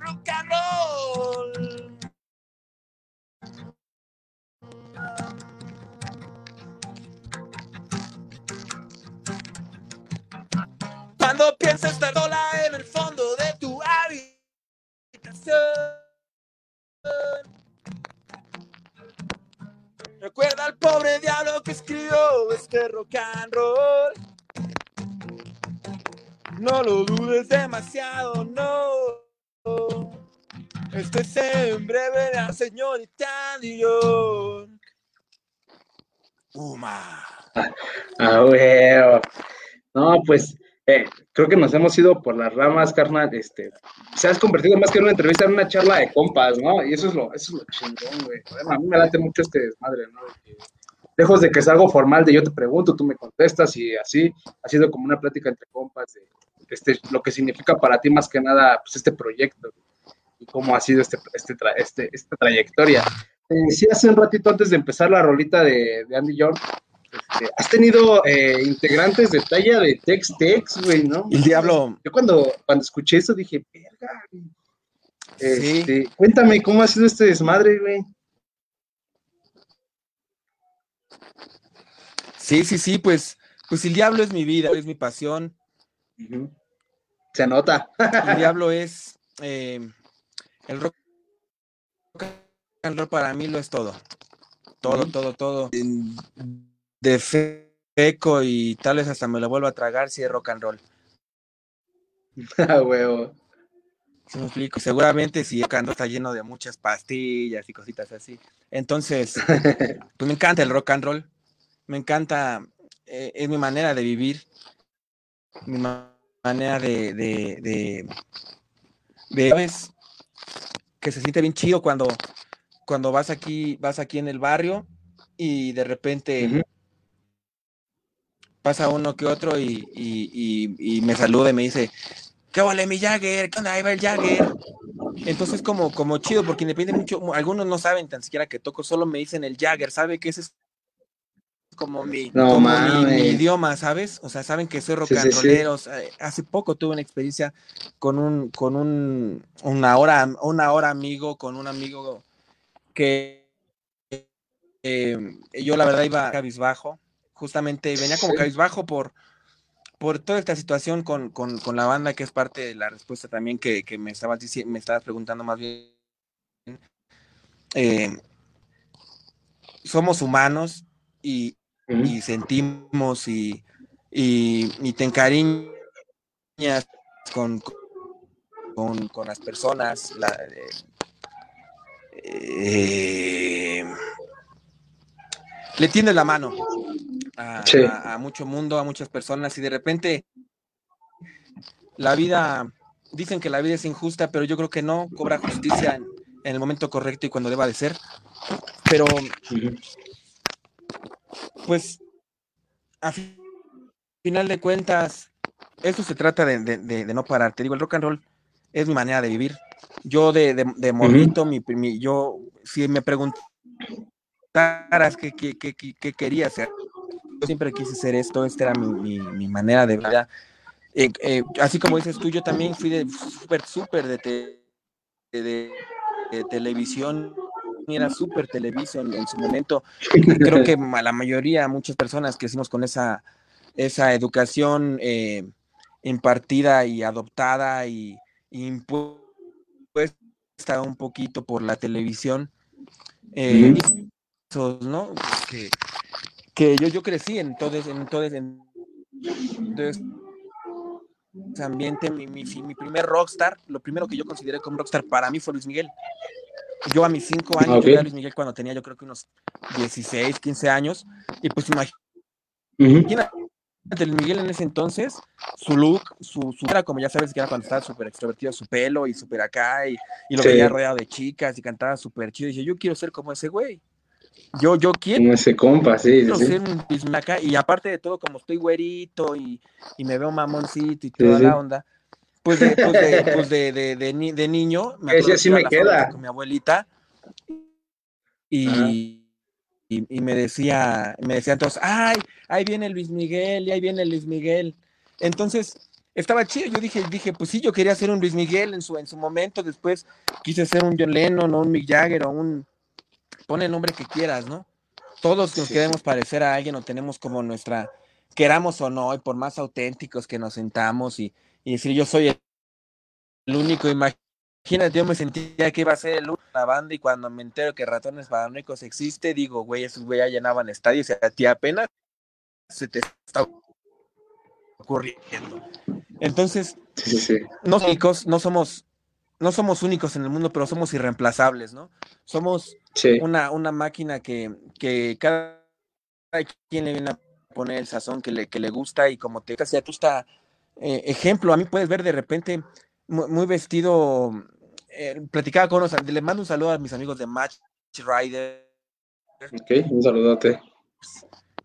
rock and roll. Cuando piensas estar sola en el fondo de tu habitación. Recuerda al pobre diablo que escribió este rock and roll. No lo dudes demasiado, no. Esto es en breve la señorita Dios. Uma. Ah, bueno. No, pues eh, creo que nos hemos ido por las ramas, carnal. Este, se has convertido más que en una entrevista en una charla de compas, ¿no? Y eso es lo, eso es lo chingón, güey. a mí me late mucho este desmadre, ¿no? lejos de que es algo formal de yo te pregunto, tú me contestas y así, ha sido como una plática entre compas de este, lo que significa para ti más que nada pues, este proyecto y cómo ha sido este, este, este esta trayectoria. Te decía hace un ratito antes de empezar la rolita de, Andy York, has tenido eh, integrantes de talla de Tex-Tex, güey, ¿no? El diablo. Yo cuando, cuando escuché eso dije, verga, este, Cuéntame, ¿cómo ha sido este desmadre, güey? Sí, sí, sí, pues, pues el diablo es mi vida, es mi pasión. Se nota. El diablo es eh, el rock and roll para mí lo es todo. Todo, todo, todo. De feco y tal vez hasta me lo vuelvo a tragar si es rock and roll. Ah, huevo. me explico? Seguramente si el roll está lleno de muchas pastillas y cositas así. Entonces, pues me encanta el rock and roll. Me encanta, eh, es mi manera de vivir mi manera de, de, de, que se siente bien chido cuando, cuando vas aquí, vas aquí en el barrio y de repente pasa uno que otro y, y, me saluda y me dice, ¿qué vale mi Jagger? ¿Qué onda? Ahí va el Jagger. Entonces como, como chido, porque depende mucho, algunos no saben tan siquiera que toco, solo me dicen el Jagger, ¿sabe qué es como mi, idioma, ¿sabes? O sea, saben que soy rock and rollero. hace poco tuve una experiencia con un, con un, una hora, una hora amigo, con un amigo que eh, yo la verdad iba cabizbajo, justamente venía como cabizbajo por, por toda esta situación con, con, con, la banda, que es parte de la respuesta también que, que me estabas me estabas preguntando más bien eh, somos humanos y, sentimos y, y, te encariñas con, con, las personas. Eh, le tiende la mano a, mucho mundo, a muchas personas y de repente la vida, dicen que la vida es injusta, pero yo creo que no, cobra justicia en, el momento correcto y cuando deba de ser. Pero, pues, a final de cuentas, eso se trata de, no parar. Te digo, el rock and roll es mi manera de vivir. Yo de, de, morrito, mi, yo, si me preguntaras qué, qué, qué, qué, quería hacer, siempre quise hacer esto, esta era mi, mi, manera de vida. Eh, eh, así como dices tú, yo también fui de súper, súper de, de, televisión, era súper televisión en, su momento. Creo que la mayoría, muchas personas que hicimos con esa, esa educación eh, impartida y adoptada y, impuesta un poquito por la televisión. ¿no? Que, que yo, yo crecí en todo, en todo, en ese ambiente. Mi, mi, mi, primer rockstar, lo primero que yo consideré como rockstar para mí fue Luis Miguel. Yo a mis cinco años, yo a Luis Miguel cuando tenía yo creo que unos 16, 15 años, y pues imagínate, Luis Miguel en ese entonces, su look, su, su era como ya sabes que era cuando estaba súper extrovertido, su pelo y súper acá, y, y lo veía rodeado de chicas y cantaba súper chido, y dije, yo quiero ser como ese güey. Yo, yo quiero. Como ese compa, sí. sí. y aparte de todo, como estoy güerito y, y me veo mamoncito y toda la onda, pues de, pues de, pues de, de, de, niño, me acuerdo sí me queda. con mi abuelita y, y, me decía, me decía entonces, ay, ahí viene Luis Miguel, y ahí viene Luis Miguel. Entonces, estaba chido. Yo dije, dije, pues sí, yo quería ser un Luis Miguel en su, en su momento. Después quise ser un John Lennon o un Mick Jagger o un, pone el nombre que quieras, ¿no? Todos nos queremos parecer a alguien o tenemos como nuestra, queramos o no, y por más auténticos que nos sentamos y, decir yo soy el, único, imagínate, yo me sentía que iba a ser el único de la banda y cuando me entero que Ratones Paranoicos existe, digo, güey, esos güey ya llenaban estadios y a ti apenas se te está ocurriendo. Entonces, no, no somos no somos únicos en el mundo, pero somos irreemplazables, ¿no? Somos una, una máquina que, que cada quien le viene a poner el sazón que le, que le gusta y como te decía, tú está eh, ejemplo, a mí puedes ver de repente muy, vestido, eh, platicaba con unos, le mando un saludo a mis amigos de Match Rider. Ok, un saludote.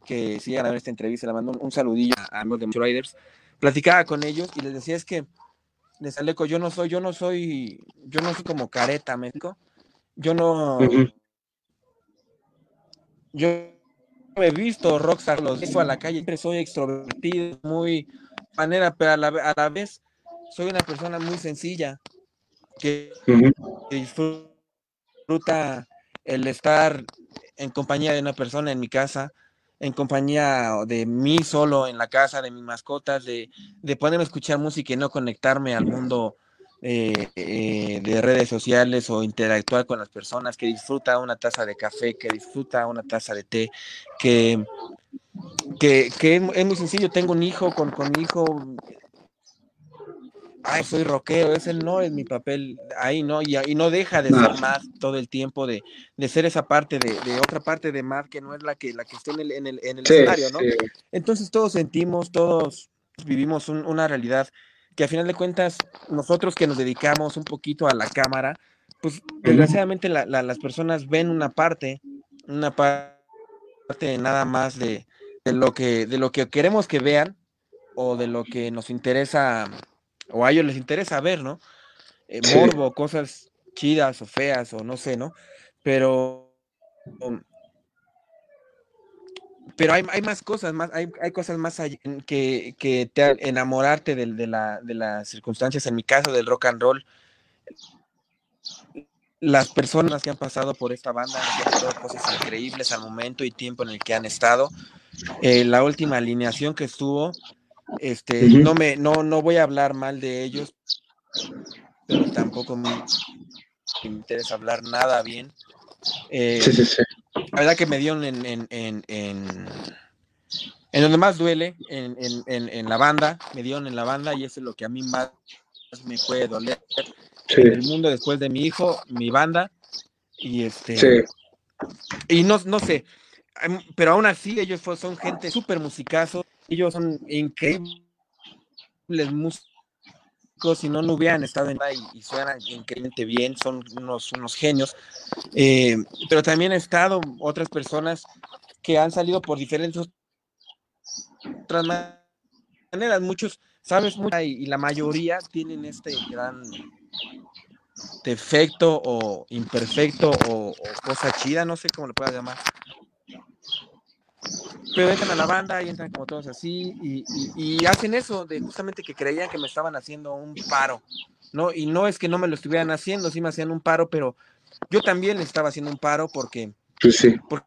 Que sigan a ver esta entrevista, le mando un, saludillo a amigos de Match Riders. Platicaba con ellos y les decía es que de Saleco, yo no soy, yo no soy, yo no soy como careta, México. Yo no, yo he visto rockstar, los he a la calle, siempre soy extrovertido, muy manera, pero a la, vez soy una persona muy sencilla, que, disfruta el estar en compañía de una persona en mi casa, en compañía de mí solo en la casa, de mis mascotas, de, de ponerme a escuchar música y no conectarme al mundo eh, eh, de redes sociales o interactuar con las personas, que disfruta una taza de café, que disfruta una taza de té, que, que, es, muy sencillo, tengo un hijo, con, con mi hijo ay, soy rockero, ese no es mi papel ahí, ¿no? Y, y no deja de ser más todo el tiempo, de, de ser esa parte de, de, otra parte de más que no es la que, la que está en el, en el, en el escenario, ¿no? Entonces todos sentimos, todos vivimos una realidad que a final de cuentas nosotros que nos dedicamos un poquito a la cámara, pues desgraciadamente las personas ven una parte, una parte nada más de, de, lo que, de lo que queremos que vean o de lo que nos interesa o a ellos les interesa ver, ¿no? Eh, morbo, cosas chidas o feas o no sé, ¿no? Pero um, pero hay, hay, más cosas, más, hay, hay cosas más que, que te enamorarte de, de, la, de, las circunstancias, en mi caso del rock and roll. Las personas que han pasado por esta banda han hecho cosas increíbles al momento y tiempo en el que han estado. Eh, la última alineación que estuvo, este, no me, no, no voy a hablar mal de ellos, pero tampoco me, interesa hablar nada bien Eh, sí, sí, sí. La verdad que me dieron en, en, en, en, donde más duele, en, la banda, me dieron en la banda y eso es lo que a mí más me puede doler. El mundo después de mi hijo, mi banda, y este... Y no, no sé, pero aún así ellos son gente súper musicazo, ellos son increíbles músicos si no, no hubieran estado en y, y suenan increíblemente bien, son unos, unos genios. Eh, pero también han estado otras personas que han salido por diferentes otras maneras. Muchos, sabes, y, la mayoría tienen este gran defecto o imperfecto o, o cosa chida, no sé cómo lo puedas llamar pero entran a la banda y entran como todos así y, hacen eso de justamente que creían que me estaban haciendo un paro, ¿no? Y no es que no me lo estuvieran haciendo, sí me hacían un paro, pero yo también estaba haciendo un paro porque... Pues sí. Porque,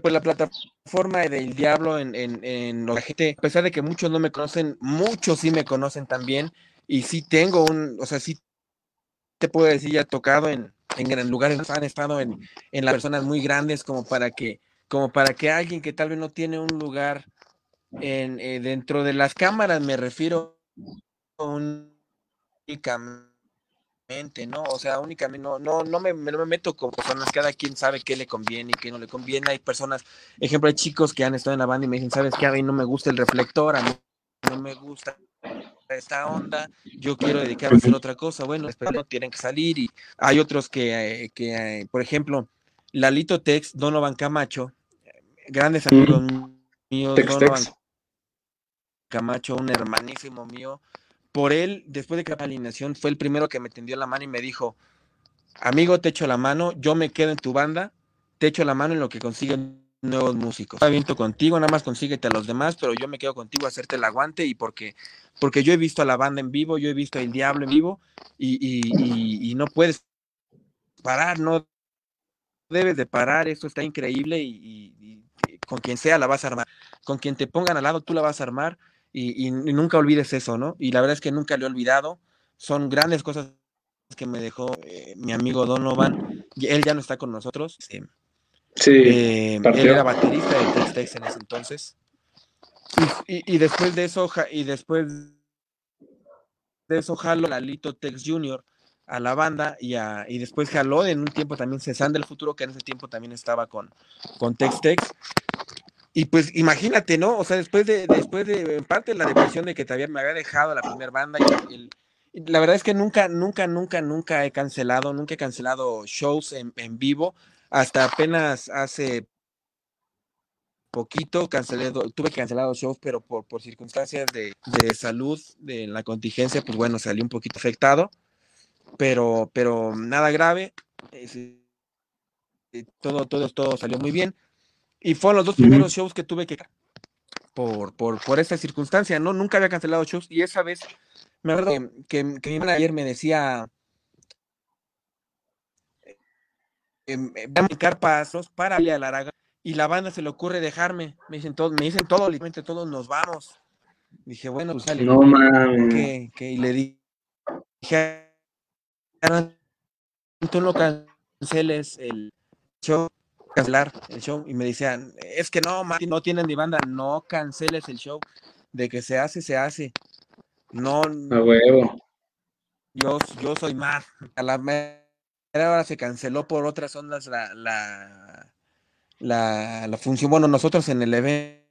pues la plataforma del diablo en, en, en la gente, a pesar de que muchos no me conocen, muchos sí me conocen también y sí tengo un, o sea, sí te puedo decir, ya tocado en, en lugares, han estado en, en las personas muy grandes como para que como para que alguien que tal vez no tiene un lugar en, eh, dentro de las cámaras, me refiero únicamente, ¿no? O sea, únicamente, no, no, no me, me, meto con personas, cada quien sabe qué le conviene y qué no le conviene. Hay personas, ejemplo, hay chicos que han estado en la banda y me dicen, ¿sabes qué? A mí no me gusta el reflector, a mí no me gusta esta onda, yo quiero dedicarme a hacer otra cosa. Bueno, no tienen que salir y hay otros que, eh, que eh, por ejemplo, Lalito Tex, Donovan Camacho, grandes amigos míos, Camacho, un hermanísimo mío. Por él, después de que la alineación, fue el primero que me tendió la mano y me dijo, amigo, te echo la mano, yo me quedo en tu banda, te echo la mano en lo que consiguen nuevos músicos. Aviento contigo, nada más consíguete a los demás, pero yo me quedo contigo a hacerte el aguante y porque, porque yo he visto a la banda en vivo, yo he visto al Diablo en vivo y, y no puedes parar, no debes de parar, esto está increíble y, con quien sea la vas a armar, con quien te pongan al lado tú la vas a armar y, nunca olvides eso, ¿no? Y la verdad es que nunca lo he olvidado, son grandes cosas que me dejó eh, mi amigo Donovan, él ya no está con nosotros, sí, eh, él era baterista de Tex-Tex en ese entonces, y, después de eso, y después de eso jalo Lalito Tex Jr., a la banda y, a, y después jaló en un tiempo también Cezanne del Futuro, que en ese tiempo también estaba con, con Tex Tex. Y pues imagínate, ¿no? O sea, después de, después de, en parte la depresión de que todavía me había dejado la primera banda, y, la verdad es que nunca, nunca, nunca, nunca he cancelado, nunca he cancelado shows en, en vivo, hasta apenas hace poquito cancelé, tuve cancelado shows, pero por, por circunstancias de, de salud, de la contingencia, pues bueno, salí un poquito afectado pero, pero nada grave. todo, todo, todo salió muy bien. Y fueron los dos primeros shows que tuve que por, por, por esta circunstancia, ¿no? Nunca había cancelado shows y esa vez me acuerdo que, que, mi manager me decía eh, a pasos para a la Araga y la banda se le ocurre dejarme. Me dicen todo, me dicen todo, literalmente todos nos vamos. Dije, bueno, pues sale. No Que, que, y le dije tú no canceles el show, cancelar el show. Y me decían, es que no, no tienen ni banda, no canceles el show. De que se hace, se hace. No. A huevo. Yo, yo soy más. A la mera hora se canceló por otras ondas la, la, la, la función. Bueno, nosotros en el evento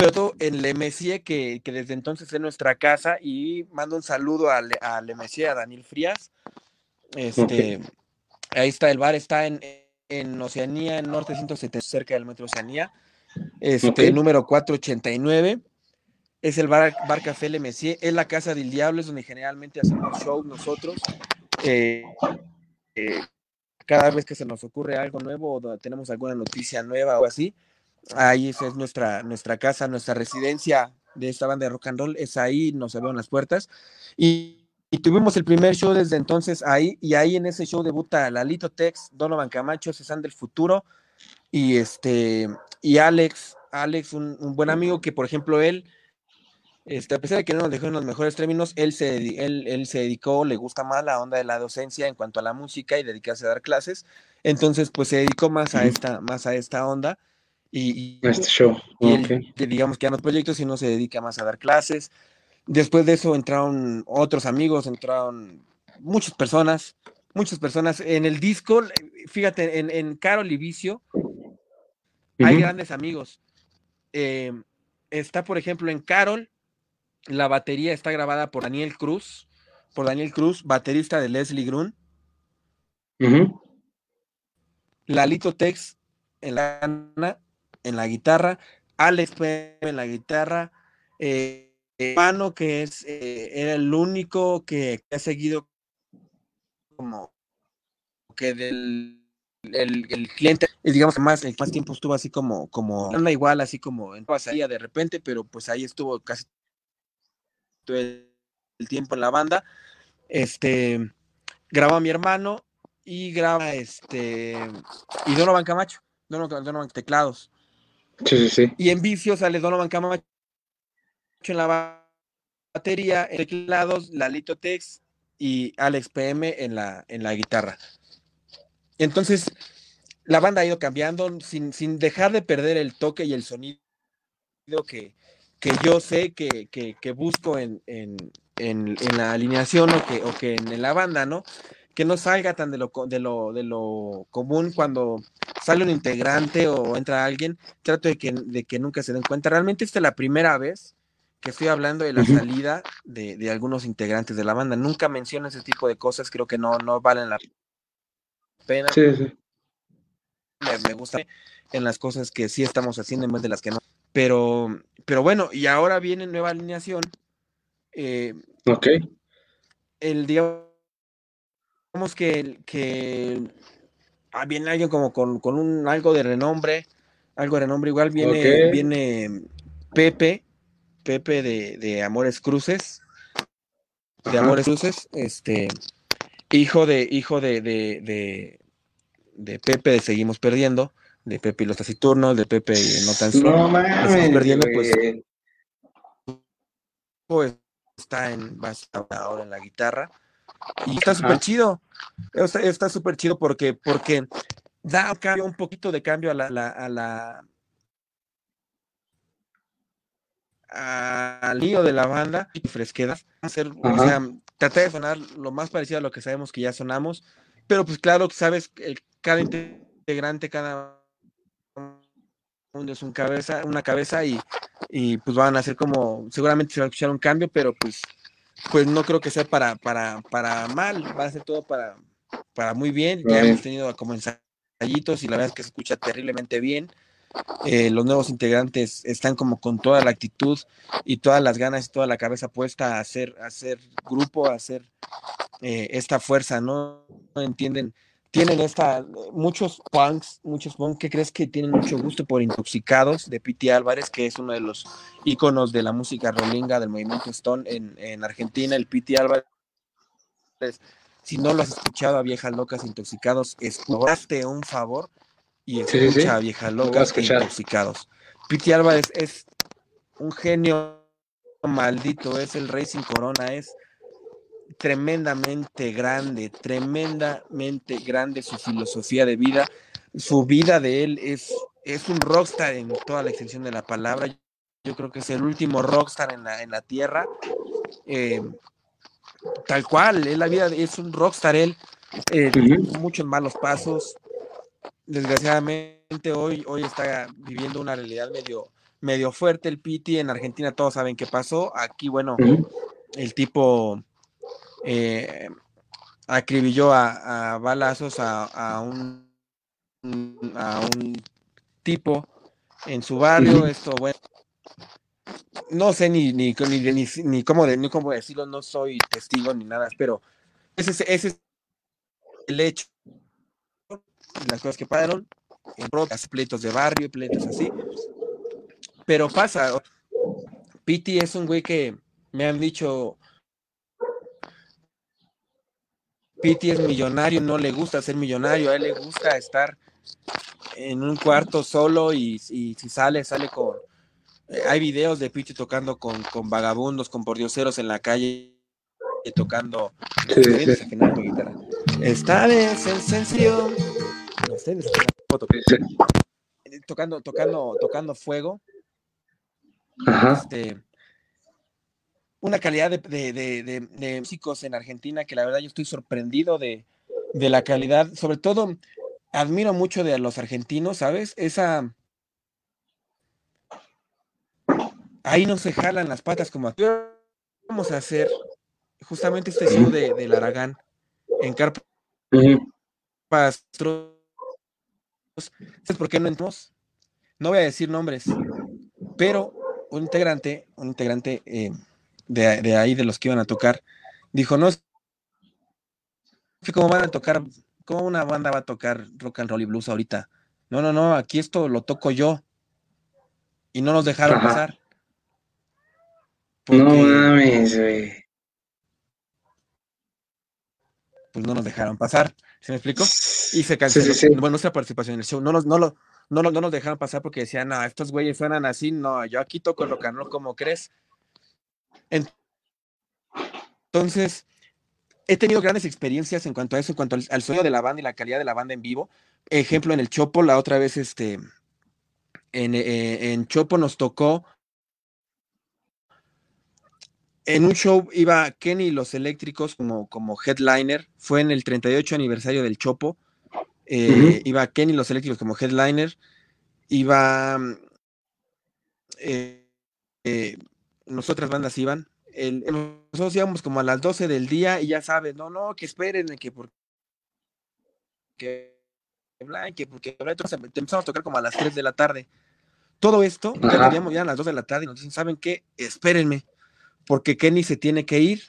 pero en Le Messier, que, desde entonces es nuestra casa, y mando un saludo a, Le, a Messier, a Daniel Frías. Este, Ahí está, el bar está en, en Oceanía, en Norte 170, cerca del metro Oceanía. Este, número 489. Es el bar, bar Café Le Messier, es la casa del diablo, es donde generalmente hacemos show nosotros. Eh, eh, cada vez que se nos ocurre algo nuevo o tenemos alguna noticia nueva o así, Ahí es nuestra, nuestra casa, nuestra residencia de esta banda de rock and roll, es ahí, nos abrieron las puertas. Y, tuvimos el primer show desde entonces ahí, y ahí en ese show debuta Lalito Tex, Donovan Camacho, Cezanne del Futuro, y este, y Alex, Alex, un, buen amigo que, por ejemplo, él Este, a pesar de que no nos dejó en los mejores términos, él se, él, él se dedicó, le gusta más la onda de la docencia en cuanto a la música y dedicarse a dar clases. Entonces, pues se dedicó más a esta, más a esta onda. Y, este show. digamos que a los proyectos y no se dedica más a dar clases. Después de eso entraron otros amigos, entraron muchas personas, muchas personas. En el disco, fíjate, en, en Carol y Vicio hay grandes amigos. Eh, está, por ejemplo, en Carol, la batería está grabada por Daniel Cruz, por Daniel Cruz, baterista de Leslie Grun. Lalito Tex en la, en la guitarra, Alex en la guitarra, eh, Mano, que es eh, era el único que, ha seguido como que del el, cliente, digamos que más, el más tiempo estuvo así como, como, anda igual, así como en pasaría de repente, pero pues ahí estuvo casi todo el, tiempo en la banda. Este graba mi hermano y graba este y Donovan Camacho, Donovan, Donovan Teclados. Y en vicio sale Donovan Camacho en la batería, en teclados, Lalito Tex y Alex PM en la, en la guitarra. Entonces, la banda ha ido cambiando sin, sin dejar de perder el toque y el sonido que, que yo sé que, que, busco en, en, en, la alineación o que, o que en la banda, ¿no? Que no salga tan de lo, de lo, de lo común cuando sale un integrante o entra alguien, trato de que, de que nunca se den cuenta. Realmente esta es la primera vez que estoy hablando de la salida de, de, algunos integrantes de la banda. Nunca menciono ese tipo de cosas, creo que no, no valen la pena. Sí, sí. Me, me gusta en las cosas que sí estamos haciendo en vez de las que no. Pero, pero bueno, y ahora viene nueva alineación. Eh, ok. El digamos que, que ah, viene alguien como con, con, un algo de renombre, algo de renombre, igual viene, viene Pepe, Pepe de, de, Amores Cruces, de Amores Cruces, este, hijo de, hijo de, de, de, de Pepe de Seguimos Perdiendo, de Pepe y los taciturnos, de Pepe y no tan solo. No mames, perdiendo, pues, pues está en ahora en la guitarra y está súper chido. Está súper chido porque, porque da cambio, un poquito de cambio a la, a la al lío de la banda y fresquedad. Hacer, o sea, tratar de sonar lo más parecido a lo que sabemos que ya sonamos, pero pues claro, sabes, el, cada integrante, cada es un cabeza, una cabeza y, y, pues van a ser como, seguramente se va a escuchar un cambio, pero pues, pues no creo que sea para, para, para mal, va a ser todo para, para muy bien. Ya hemos tenido como ensayitos y la verdad es que se escucha terriblemente bien. Eh, los nuevos integrantes están como con toda la actitud y todas las ganas y toda la cabeza puesta a hacer, a hacer grupo, a hacer eh, esta fuerza, ¿no? no entienden tienen esta, muchos punks, muchos punks que crees que tienen mucho gusto por Intoxicados de Piti Álvarez, que es uno de los íconos de la música rolinga del movimiento Stone en, en Argentina, el Piti Álvarez. Si no lo has escuchado a Viejas Locas Intoxicados, escuchaste un favor y escucha a Viejas Locas Intoxicados. Piti Álvarez es un genio maldito, es el rey sin corona, es tremendamente grande, tremendamente grande su filosofía de vida. Su vida de él es, es un rockstar en toda la extensión de la palabra. Yo creo que es el último rockstar en la, en la tierra. Eh, tal cual, él, la vida es un rockstar, él, eh, muchos malos pasos. Desgraciadamente hoy, hoy está viviendo una realidad medio, medio fuerte el Piti. En Argentina todos saben qué pasó. Aquí, bueno, el tipo eh, acribilló a, balazos a, un, a un tipo en su barrio. Esto, bueno, no sé ni, ni, ni, ni, cómo, ni cómo decirlo, no soy testigo ni nada, pero ese, ese es el hecho. Las cosas que pasaron, en pleitos de barrio, pleitos así. Pero pasa, Piti es un güey que me han dicho, Piti es millonario, no le gusta ser millonario, a él le gusta estar en un cuarto solo y, si sale, sale con, Eh, hay videos de Pichi tocando con, vagabundos, con pordioseros en la calle, tocando sí, guitarra. Esta vez en sencillo. No tocando, tocando, tocando fuego. Este, una calidad de, músicos en Argentina que la verdad yo estoy sorprendido de, la calidad. Sobre todo, admiro mucho de los argentinos, ¿sabes? Esa. Ahí no se jalan las patas como vamos a hacer justamente este show de, del Aragán en Carpa Pastro. ¿Sabes por qué no entramos? No voy a decir nombres, pero un integrante, un integrante eh, de, ahí, de los que iban a tocar, dijo, no, es que cómo van a tocar, cómo una banda va a tocar rock and roll y blues ahorita. No, no, no, aquí esto lo toco yo. Y no nos dejaron pasar. no mames, güey. Pues no nos dejaron pasar. ¿Se me explicó? Y se canceló. Bueno, nuestra participación en el show. No nos, no, lo, no, no, nos dejaron pasar porque decían, no, estos güeyes suenan así. No, yo aquí toco rock and roll como crees. Entonces, he tenido grandes experiencias en cuanto a eso, en cuanto al, sonido de la banda y la calidad de la banda en vivo. Ejemplo, en el Chopo, la otra vez, este, en, eh, en Chopo nos tocó. En un show iba Kenny y los eléctricos como, como headliner. Fue en el 38 aniversario del Chopo. Eh, iba Kenny y los eléctricos como headliner. Iba. Eh, nosotras bandas iban. El, nosotros íbamos como a las 12 del día y ya sabes, no, no, que esperen, que porque que, que porque empezamos a tocar como a las 3 de la tarde. Todo esto, ya teníamos ya a las 2 de la tarde y nos dicen, ¿saben qué? Espérenme, porque Kenny se tiene que ir.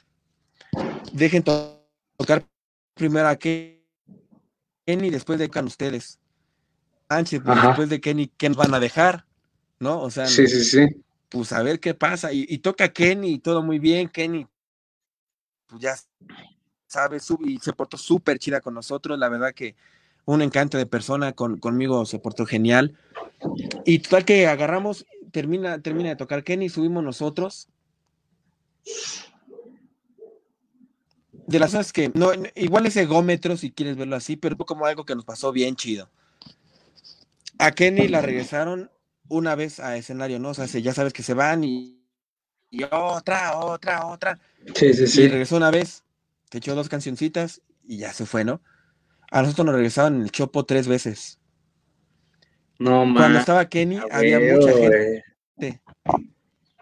Dejen tocar primero a Kenny, después de tocan ustedes. Sánchez, pues, después de Kenny, ¿qué nos van a dejar? ¿No? O sea, sí, sí, sí pues a ver qué pasa. Y, toca Kenny y todo muy bien. Kenny, pues ya sabes, y se portó súper chida con nosotros. La verdad que un encanto de persona, con, conmigo se portó genial. Y total que agarramos, termina, termina de tocar Kenny, subimos nosotros. De las cosas que, no, igual ese egómetro, si quieres verlo así, pero como algo que nos pasó bien chido. A Kenny la regresaron una vez a escenario, ¿no? O sea, ya sabes que se van y, otra, otra, otra. Sí, sí, sí. Y regresó una vez, te echó dos cancioncitas y ya se fue, ¿no? A nosotros nos regresaron en el Chopo tres veces. No, man. Cuando estaba Kenny había mucha gente.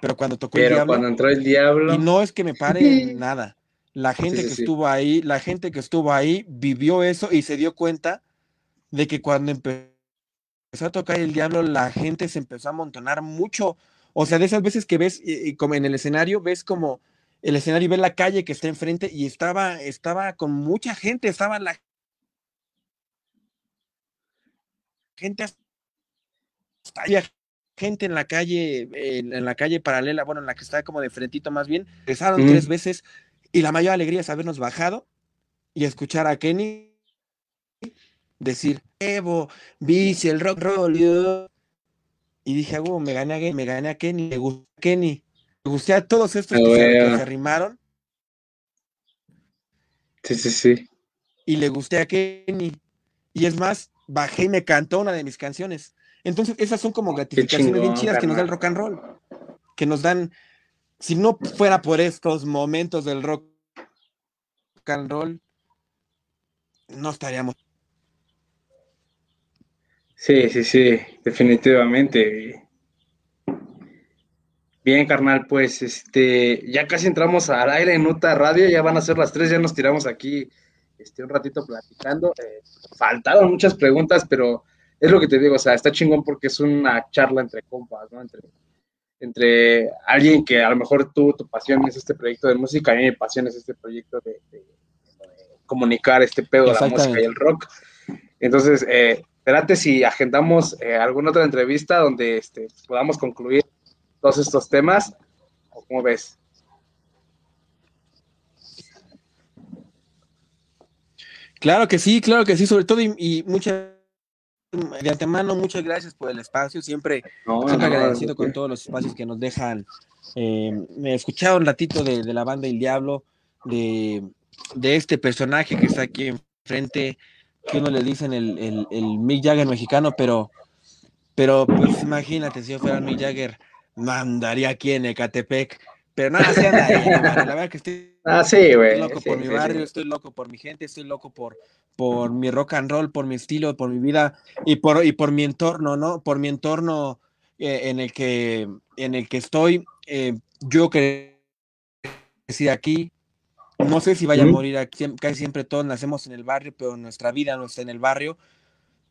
Pero cuando tocó el diablo. Cuando entró el diablo. Y no es que me pare nada. La gente que estuvo ahí, la gente que estuvo ahí vivió eso y se dio cuenta de que cuando empezó empezó a tocar el diablo, la gente se empezó a amontonar mucho. O sea, de esas veces que ves, y, como en el escenario, ves como el escenario y ves la calle que está enfrente y estaba, estaba con mucha gente, estaba la gente gente en la calle, en, la calle paralela, bueno, en la que está como de frentito más bien, empezaron tres veces y la mayor alegría es habernos bajado y escuchar a Kenny decir, Evo, Bici, el rock roll. Y dije, ah, me gané a, me gané a Kenny, me gustó a Kenny. Me gusté a todos estos que, se, arrimaron. Sí, sí, sí. Y le gusté a Kenny. Y es más, bajé y me cantó una de mis canciones. Entonces, esas son como gratificaciones bien chidas que nos da el rock and roll. Que nos dan, si no fuera por estos momentos del rock and roll, no estaríamos Sí, sí, sí, definitivamente. Bien, carnal, pues este, ya casi entramos al aire en Nota Radio, ya van a ser las tres, ya nos tiramos aquí este, un ratito platicando. Eh, faltaron muchas preguntas, pero es lo que te digo, o sea, está chingón porque es una charla entre compas, ¿no? Entre, entre alguien que a lo mejor tú, tu pasión es este proyecto de música, y mi pasión es este proyecto de, comunicar este pedo de la música y el rock. Entonces, eh, espérate si agendamos eh, alguna otra entrevista donde este, podamos concluir todos estos temas, o cómo ves. Claro que sí, claro que sí, sobre todo y, muchas de antemano, muchas gracias por el espacio. Siempre, agradecido con todos los espacios que nos dejan. Eh, me escuchado un ratito de, la banda El Diablo, de, este personaje que está aquí enfrente, que uno le dicen el, el, el Mick Jagger mexicano, pero, pero pues imagínate, si yo fuera Mick Jagger, mandaría aquí en Ecatepec. Pero nada, sí la verdad que estoy, ah, sí, loco por mi barrio, estoy loco por mi gente, estoy loco por, por mi rock and roll, por mi estilo, por mi vida y por, y por mi entorno, ¿no? Por mi entorno eh, en, el que, en el que estoy. Eh, yo crecí aquí, no sé si vaya a morir aquí, casi siempre todos nacemos en el barrio, pero nuestra vida no está en el barrio,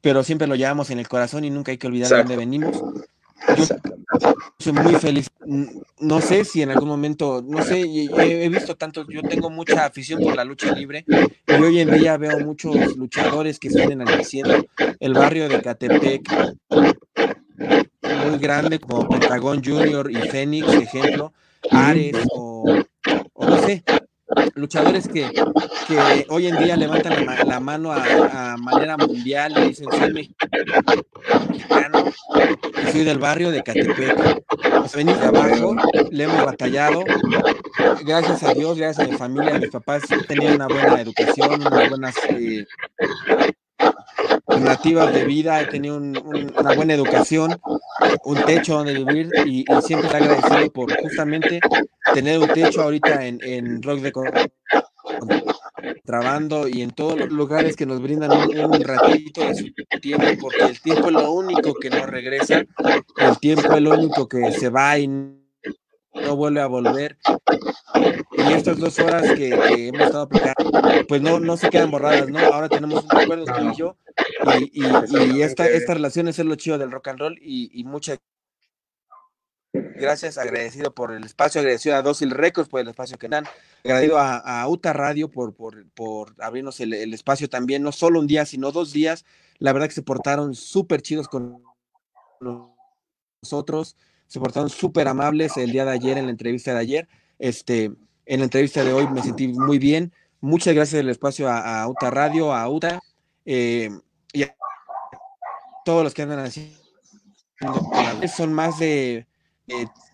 pero siempre lo llevamos en el corazón y nunca hay que olvidar de dónde venimos. Yo soy muy feliz. No sé si en algún momento, no sé, he visto tanto, yo tengo mucha afición por la lucha libre y hoy en día veo muchos luchadores que están enalteciendo el barrio de Catepec, muy grande como Pentagón Junior y Fénix, ejemplo, Ares o, no sé, luchadores que, que, hoy en día levantan la, mano a, manera mundial y dicen soy mexicano, soy del barrio de Catepec. Venís de abajo, le hemos batallado. Gracias a Dios, gracias a mi familia, mis papás tenían una buena educación, unas buenas eh, nativas de vida, he tenido una buena educación, un techo donde vivir y, siempre estoy agradecido por justamente tener un techo ahorita en, en Rock de trabando y en todos los lugares que nos brindan un, ratito de su tiempo, porque el tiempo es lo único que no regresa, el tiempo es lo único que se va y no vuelve a volver. Y estas dos horas que, hemos estado aplicando, pues no, no se quedan borradas, ¿no? Ahora tenemos un acuerdo con yo y, y, esta, esta relación es lo chido del rock and roll y, y muchas gracias, agradecido por el espacio, agradecido a Dócil Records por el espacio que dan, agradecido a, a UTA Radio por, por, por abrirnos el, el, espacio también, no solo un día, sino dos días. La verdad que se portaron súper chidos con nosotros, se portaron súper amables el día de ayer, en la entrevista de ayer. Este, en la entrevista de hoy me sentí muy bien. Muchas gracias del espacio a, a UTA Radio, a UTA eh, y a todos los que andan así. Son más de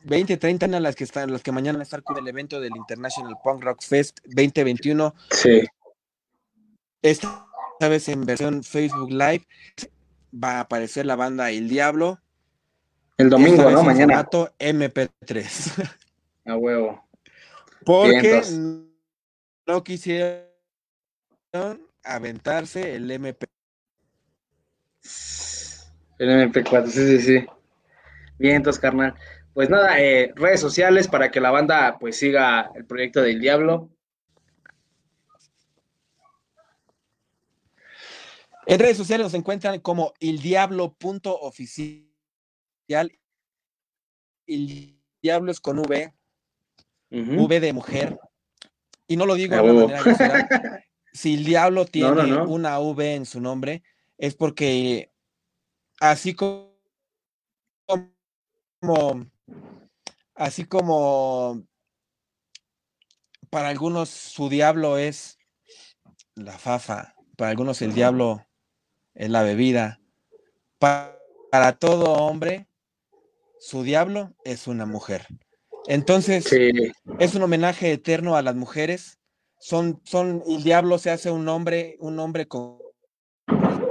20, 30 años las que están, los que mañana están con el evento del International Punk Rock Fest 2021. Sí. Esta vez en versión Facebook Live va a aparecer la banda El Diablo, el domingo, ¿no? Mañana. MP3. A huevo. Porque no quisieron aventarse el MP. El MP4, sí, sí, sí. Bien, entonces, carnal. Pues nada, eh, redes sociales para que la banda pues siga el proyecto del Diablo. En redes sociales nos encuentran como el diablo es con V, V de mujer. Y no lo digo de una manera Si el diablo tiene una V en su nombre, es porque así como, así como para algunos su diablo es la fafa, para algunos el diablo es la bebida. para todo hombre, su diablo es una mujer. Entonces, es un homenaje eterno a las mujeres. Son, son, el diablo se hace un hombre, un hombre con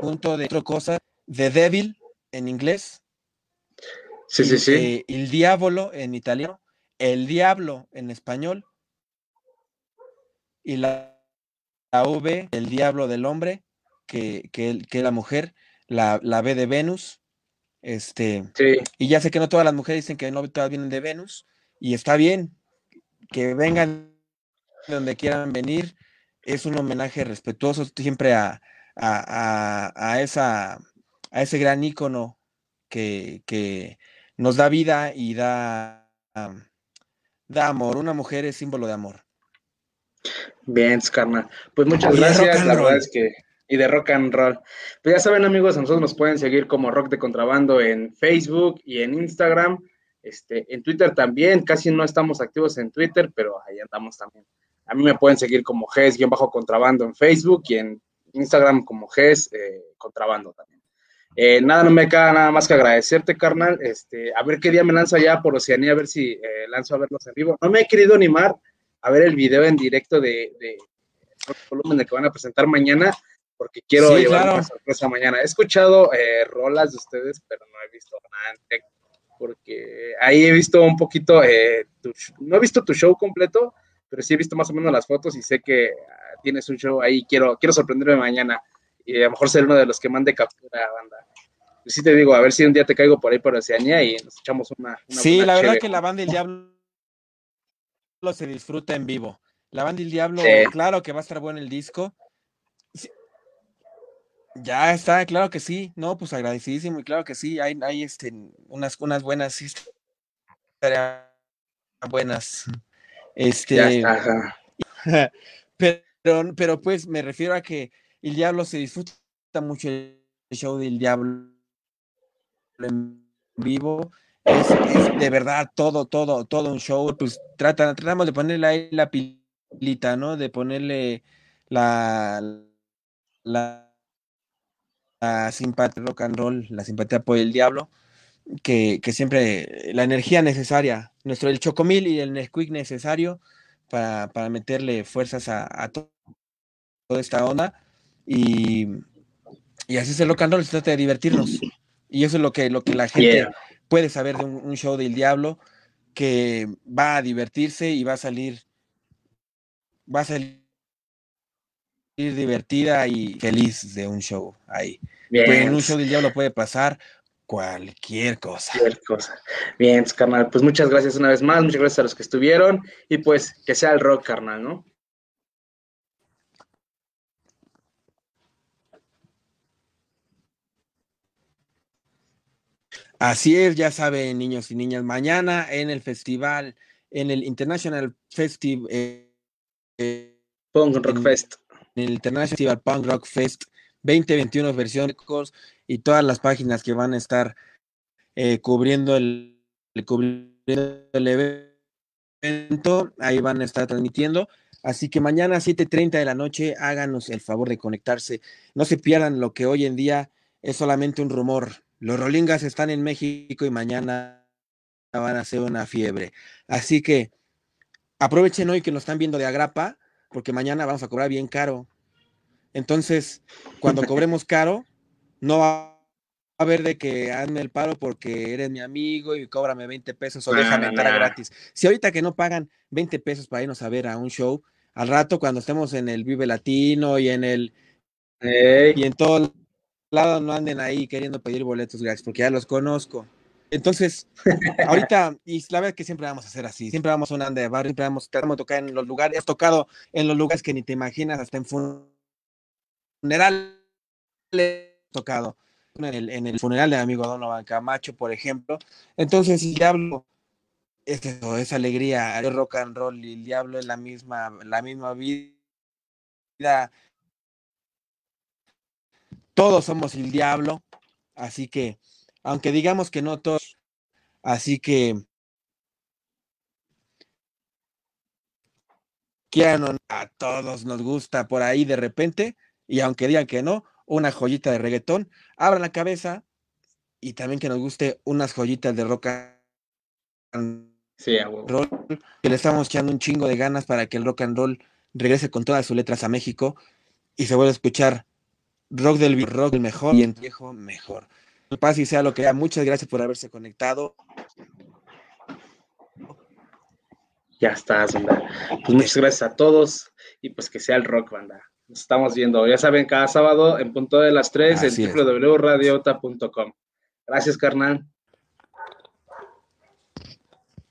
punto de otra cosa, de devil en inglés. Sí, sí, sí. el diablo en italiano, el diablo en español. Y la, la V, el diablo del hombre, que, que, que la mujer, la, la B de Venus, este, y ya sé que no todas las mujeres dicen que no todas vienen de Venus, y está bien que vengan de donde quieran venir. Es un homenaje respetuoso siempre a, a, esa, a ese gran ícono que, que, nos da vida y da, da amor. Una mujer es símbolo de amor. Bien, carnal. Pues muchas gracias. La verdad es que y de rock and roll. Pues ya saben, amigos, a nosotros nos pueden seguir como Rock de Contrabando en Facebook y en Instagram. Este, en Twitter también, casi no estamos activos en Twitter, pero ahí andamos también. A mí me pueden seguir como GES-contrabando en Facebook y en Instagram como GES eh, contrabando también. Eh, nada, no me queda nada más que agradecerte, carnal. Este, a ver qué día me lanzo allá por Oceanía, a ver si eh, lanzo a verlos en vivo. No me he querido animar a ver el video en directo de, de volumen de que van a presentar mañana, porque quiero llevar una sorpresa mañana. He escuchado eh, rolas de ustedes, pero no he visto nada en porque ahí he visto un poquito, no he visto tu show completo, pero sí he visto más o menos las fotos y sé que ah, tienes un show ahí. Quiero, quiero sorprenderme mañana y a lo mejor ser uno de los que mande captura, banda. Y sí te digo, a ver si un día te caigo por ahí por Oceanía y nos echamos una. sí, la verdad que la banda del diablo se disfruta en vivo. La banda del diablo, claro que va a estar bueno el disco. Ya está, claro que sí. No, pues agradecidísimo y claro que sí. Hay, hay este, unas, unas buenas buenas. Este, pero, pero pues me refiero a que el Diablo se disfruta mucho el show del Diablo en vivo. Es, de verdad todo, todo, todo un show. Pues tratan, tratamos de ponerle ahí la pilita, ¿no? De ponerle la, la, simpatía rock and roll, la simpatía por el diablo, que, siempre la energía necesaria, nuestro el chocomil y el Nesquik necesario para, meterle fuerzas a, a toda esta onda y, así es el rock and roll, se trata de divertirnos. Y eso es lo que, lo que la gente puede saber de un, show del diablo, que va a divertirse y va a salir, va a salir divertida y feliz de un show ahí. Pues en un show del diablo puede pasar cualquier cosa. Cualquier cosa. Bien, carnal. Pues muchas gracias una vez más, muchas gracias a los que estuvieron y pues que sea el rock, carnal, ¿no? Así es, ya saben, niños y niñas, mañana en el festival, en el International Festival. Eh, Punk Rock Fest. El International Punk Rock Fest 2021 versión y todas las páginas que van a estar eh, cubriendo, el, el evento, ahí van a estar transmitiendo. Así que mañana a 7.30 de la noche háganos el favor de conectarse. No se pierdan lo que hoy en día es solamente un rumor. Los Rolingas están en México y mañana van a hacer una fiebre. Así que aprovechen hoy que nos están viendo de agrapa, porque mañana vamos a cobrar bien caro. Entonces, cuando cobremos caro, no va a haber de que hazme el paro porque eres mi amigo y cóbrame 20 pesos o déjame entrar gratis. Si ahorita que no pagan 20 pesos para irnos a ver a un show, al rato cuando estemos en el Vive Latino y en el y en todo lado no anden ahí queriendo pedir boletos gratis, porque ya los conozco. Entonces, ahorita, y la verdad es que siempre vamos a hacer así, siempre vamos a un ande de barrio, siempre vamos, tratamos de tocar en los lugares, has tocado en los lugares que ni te imaginas, hasta en funeral he tocado, en el, funeral de mi amigo Donovan Camacho, por ejemplo. Entonces, si hablo, es eso, es alegría, el rock and roll y el diablo es la misma, la misma vida todos somos el diablo, así que, aunque digamos que no todos, así que quieran a todos nos gusta por ahí de repente, y aunque digan que no, una joyita de reggaetón, abran la cabeza y también que nos guste unas joyitas de rock and roll, que le estamos echando un chingo de ganas para que el rock and roll regrese con todas sus letras a México y se vuelva a escuchar rock del rock mejor y en viejo mejor. Paz y sea lo que sea. Muchas gracias por haberse conectado. Ya está, banda. Pues muchas gracias a todos y pues que sea el rock, banda. Nos estamos viendo, ya saben, cada sábado en punto de las 3 en www.radiota.com. Gracias, carnal.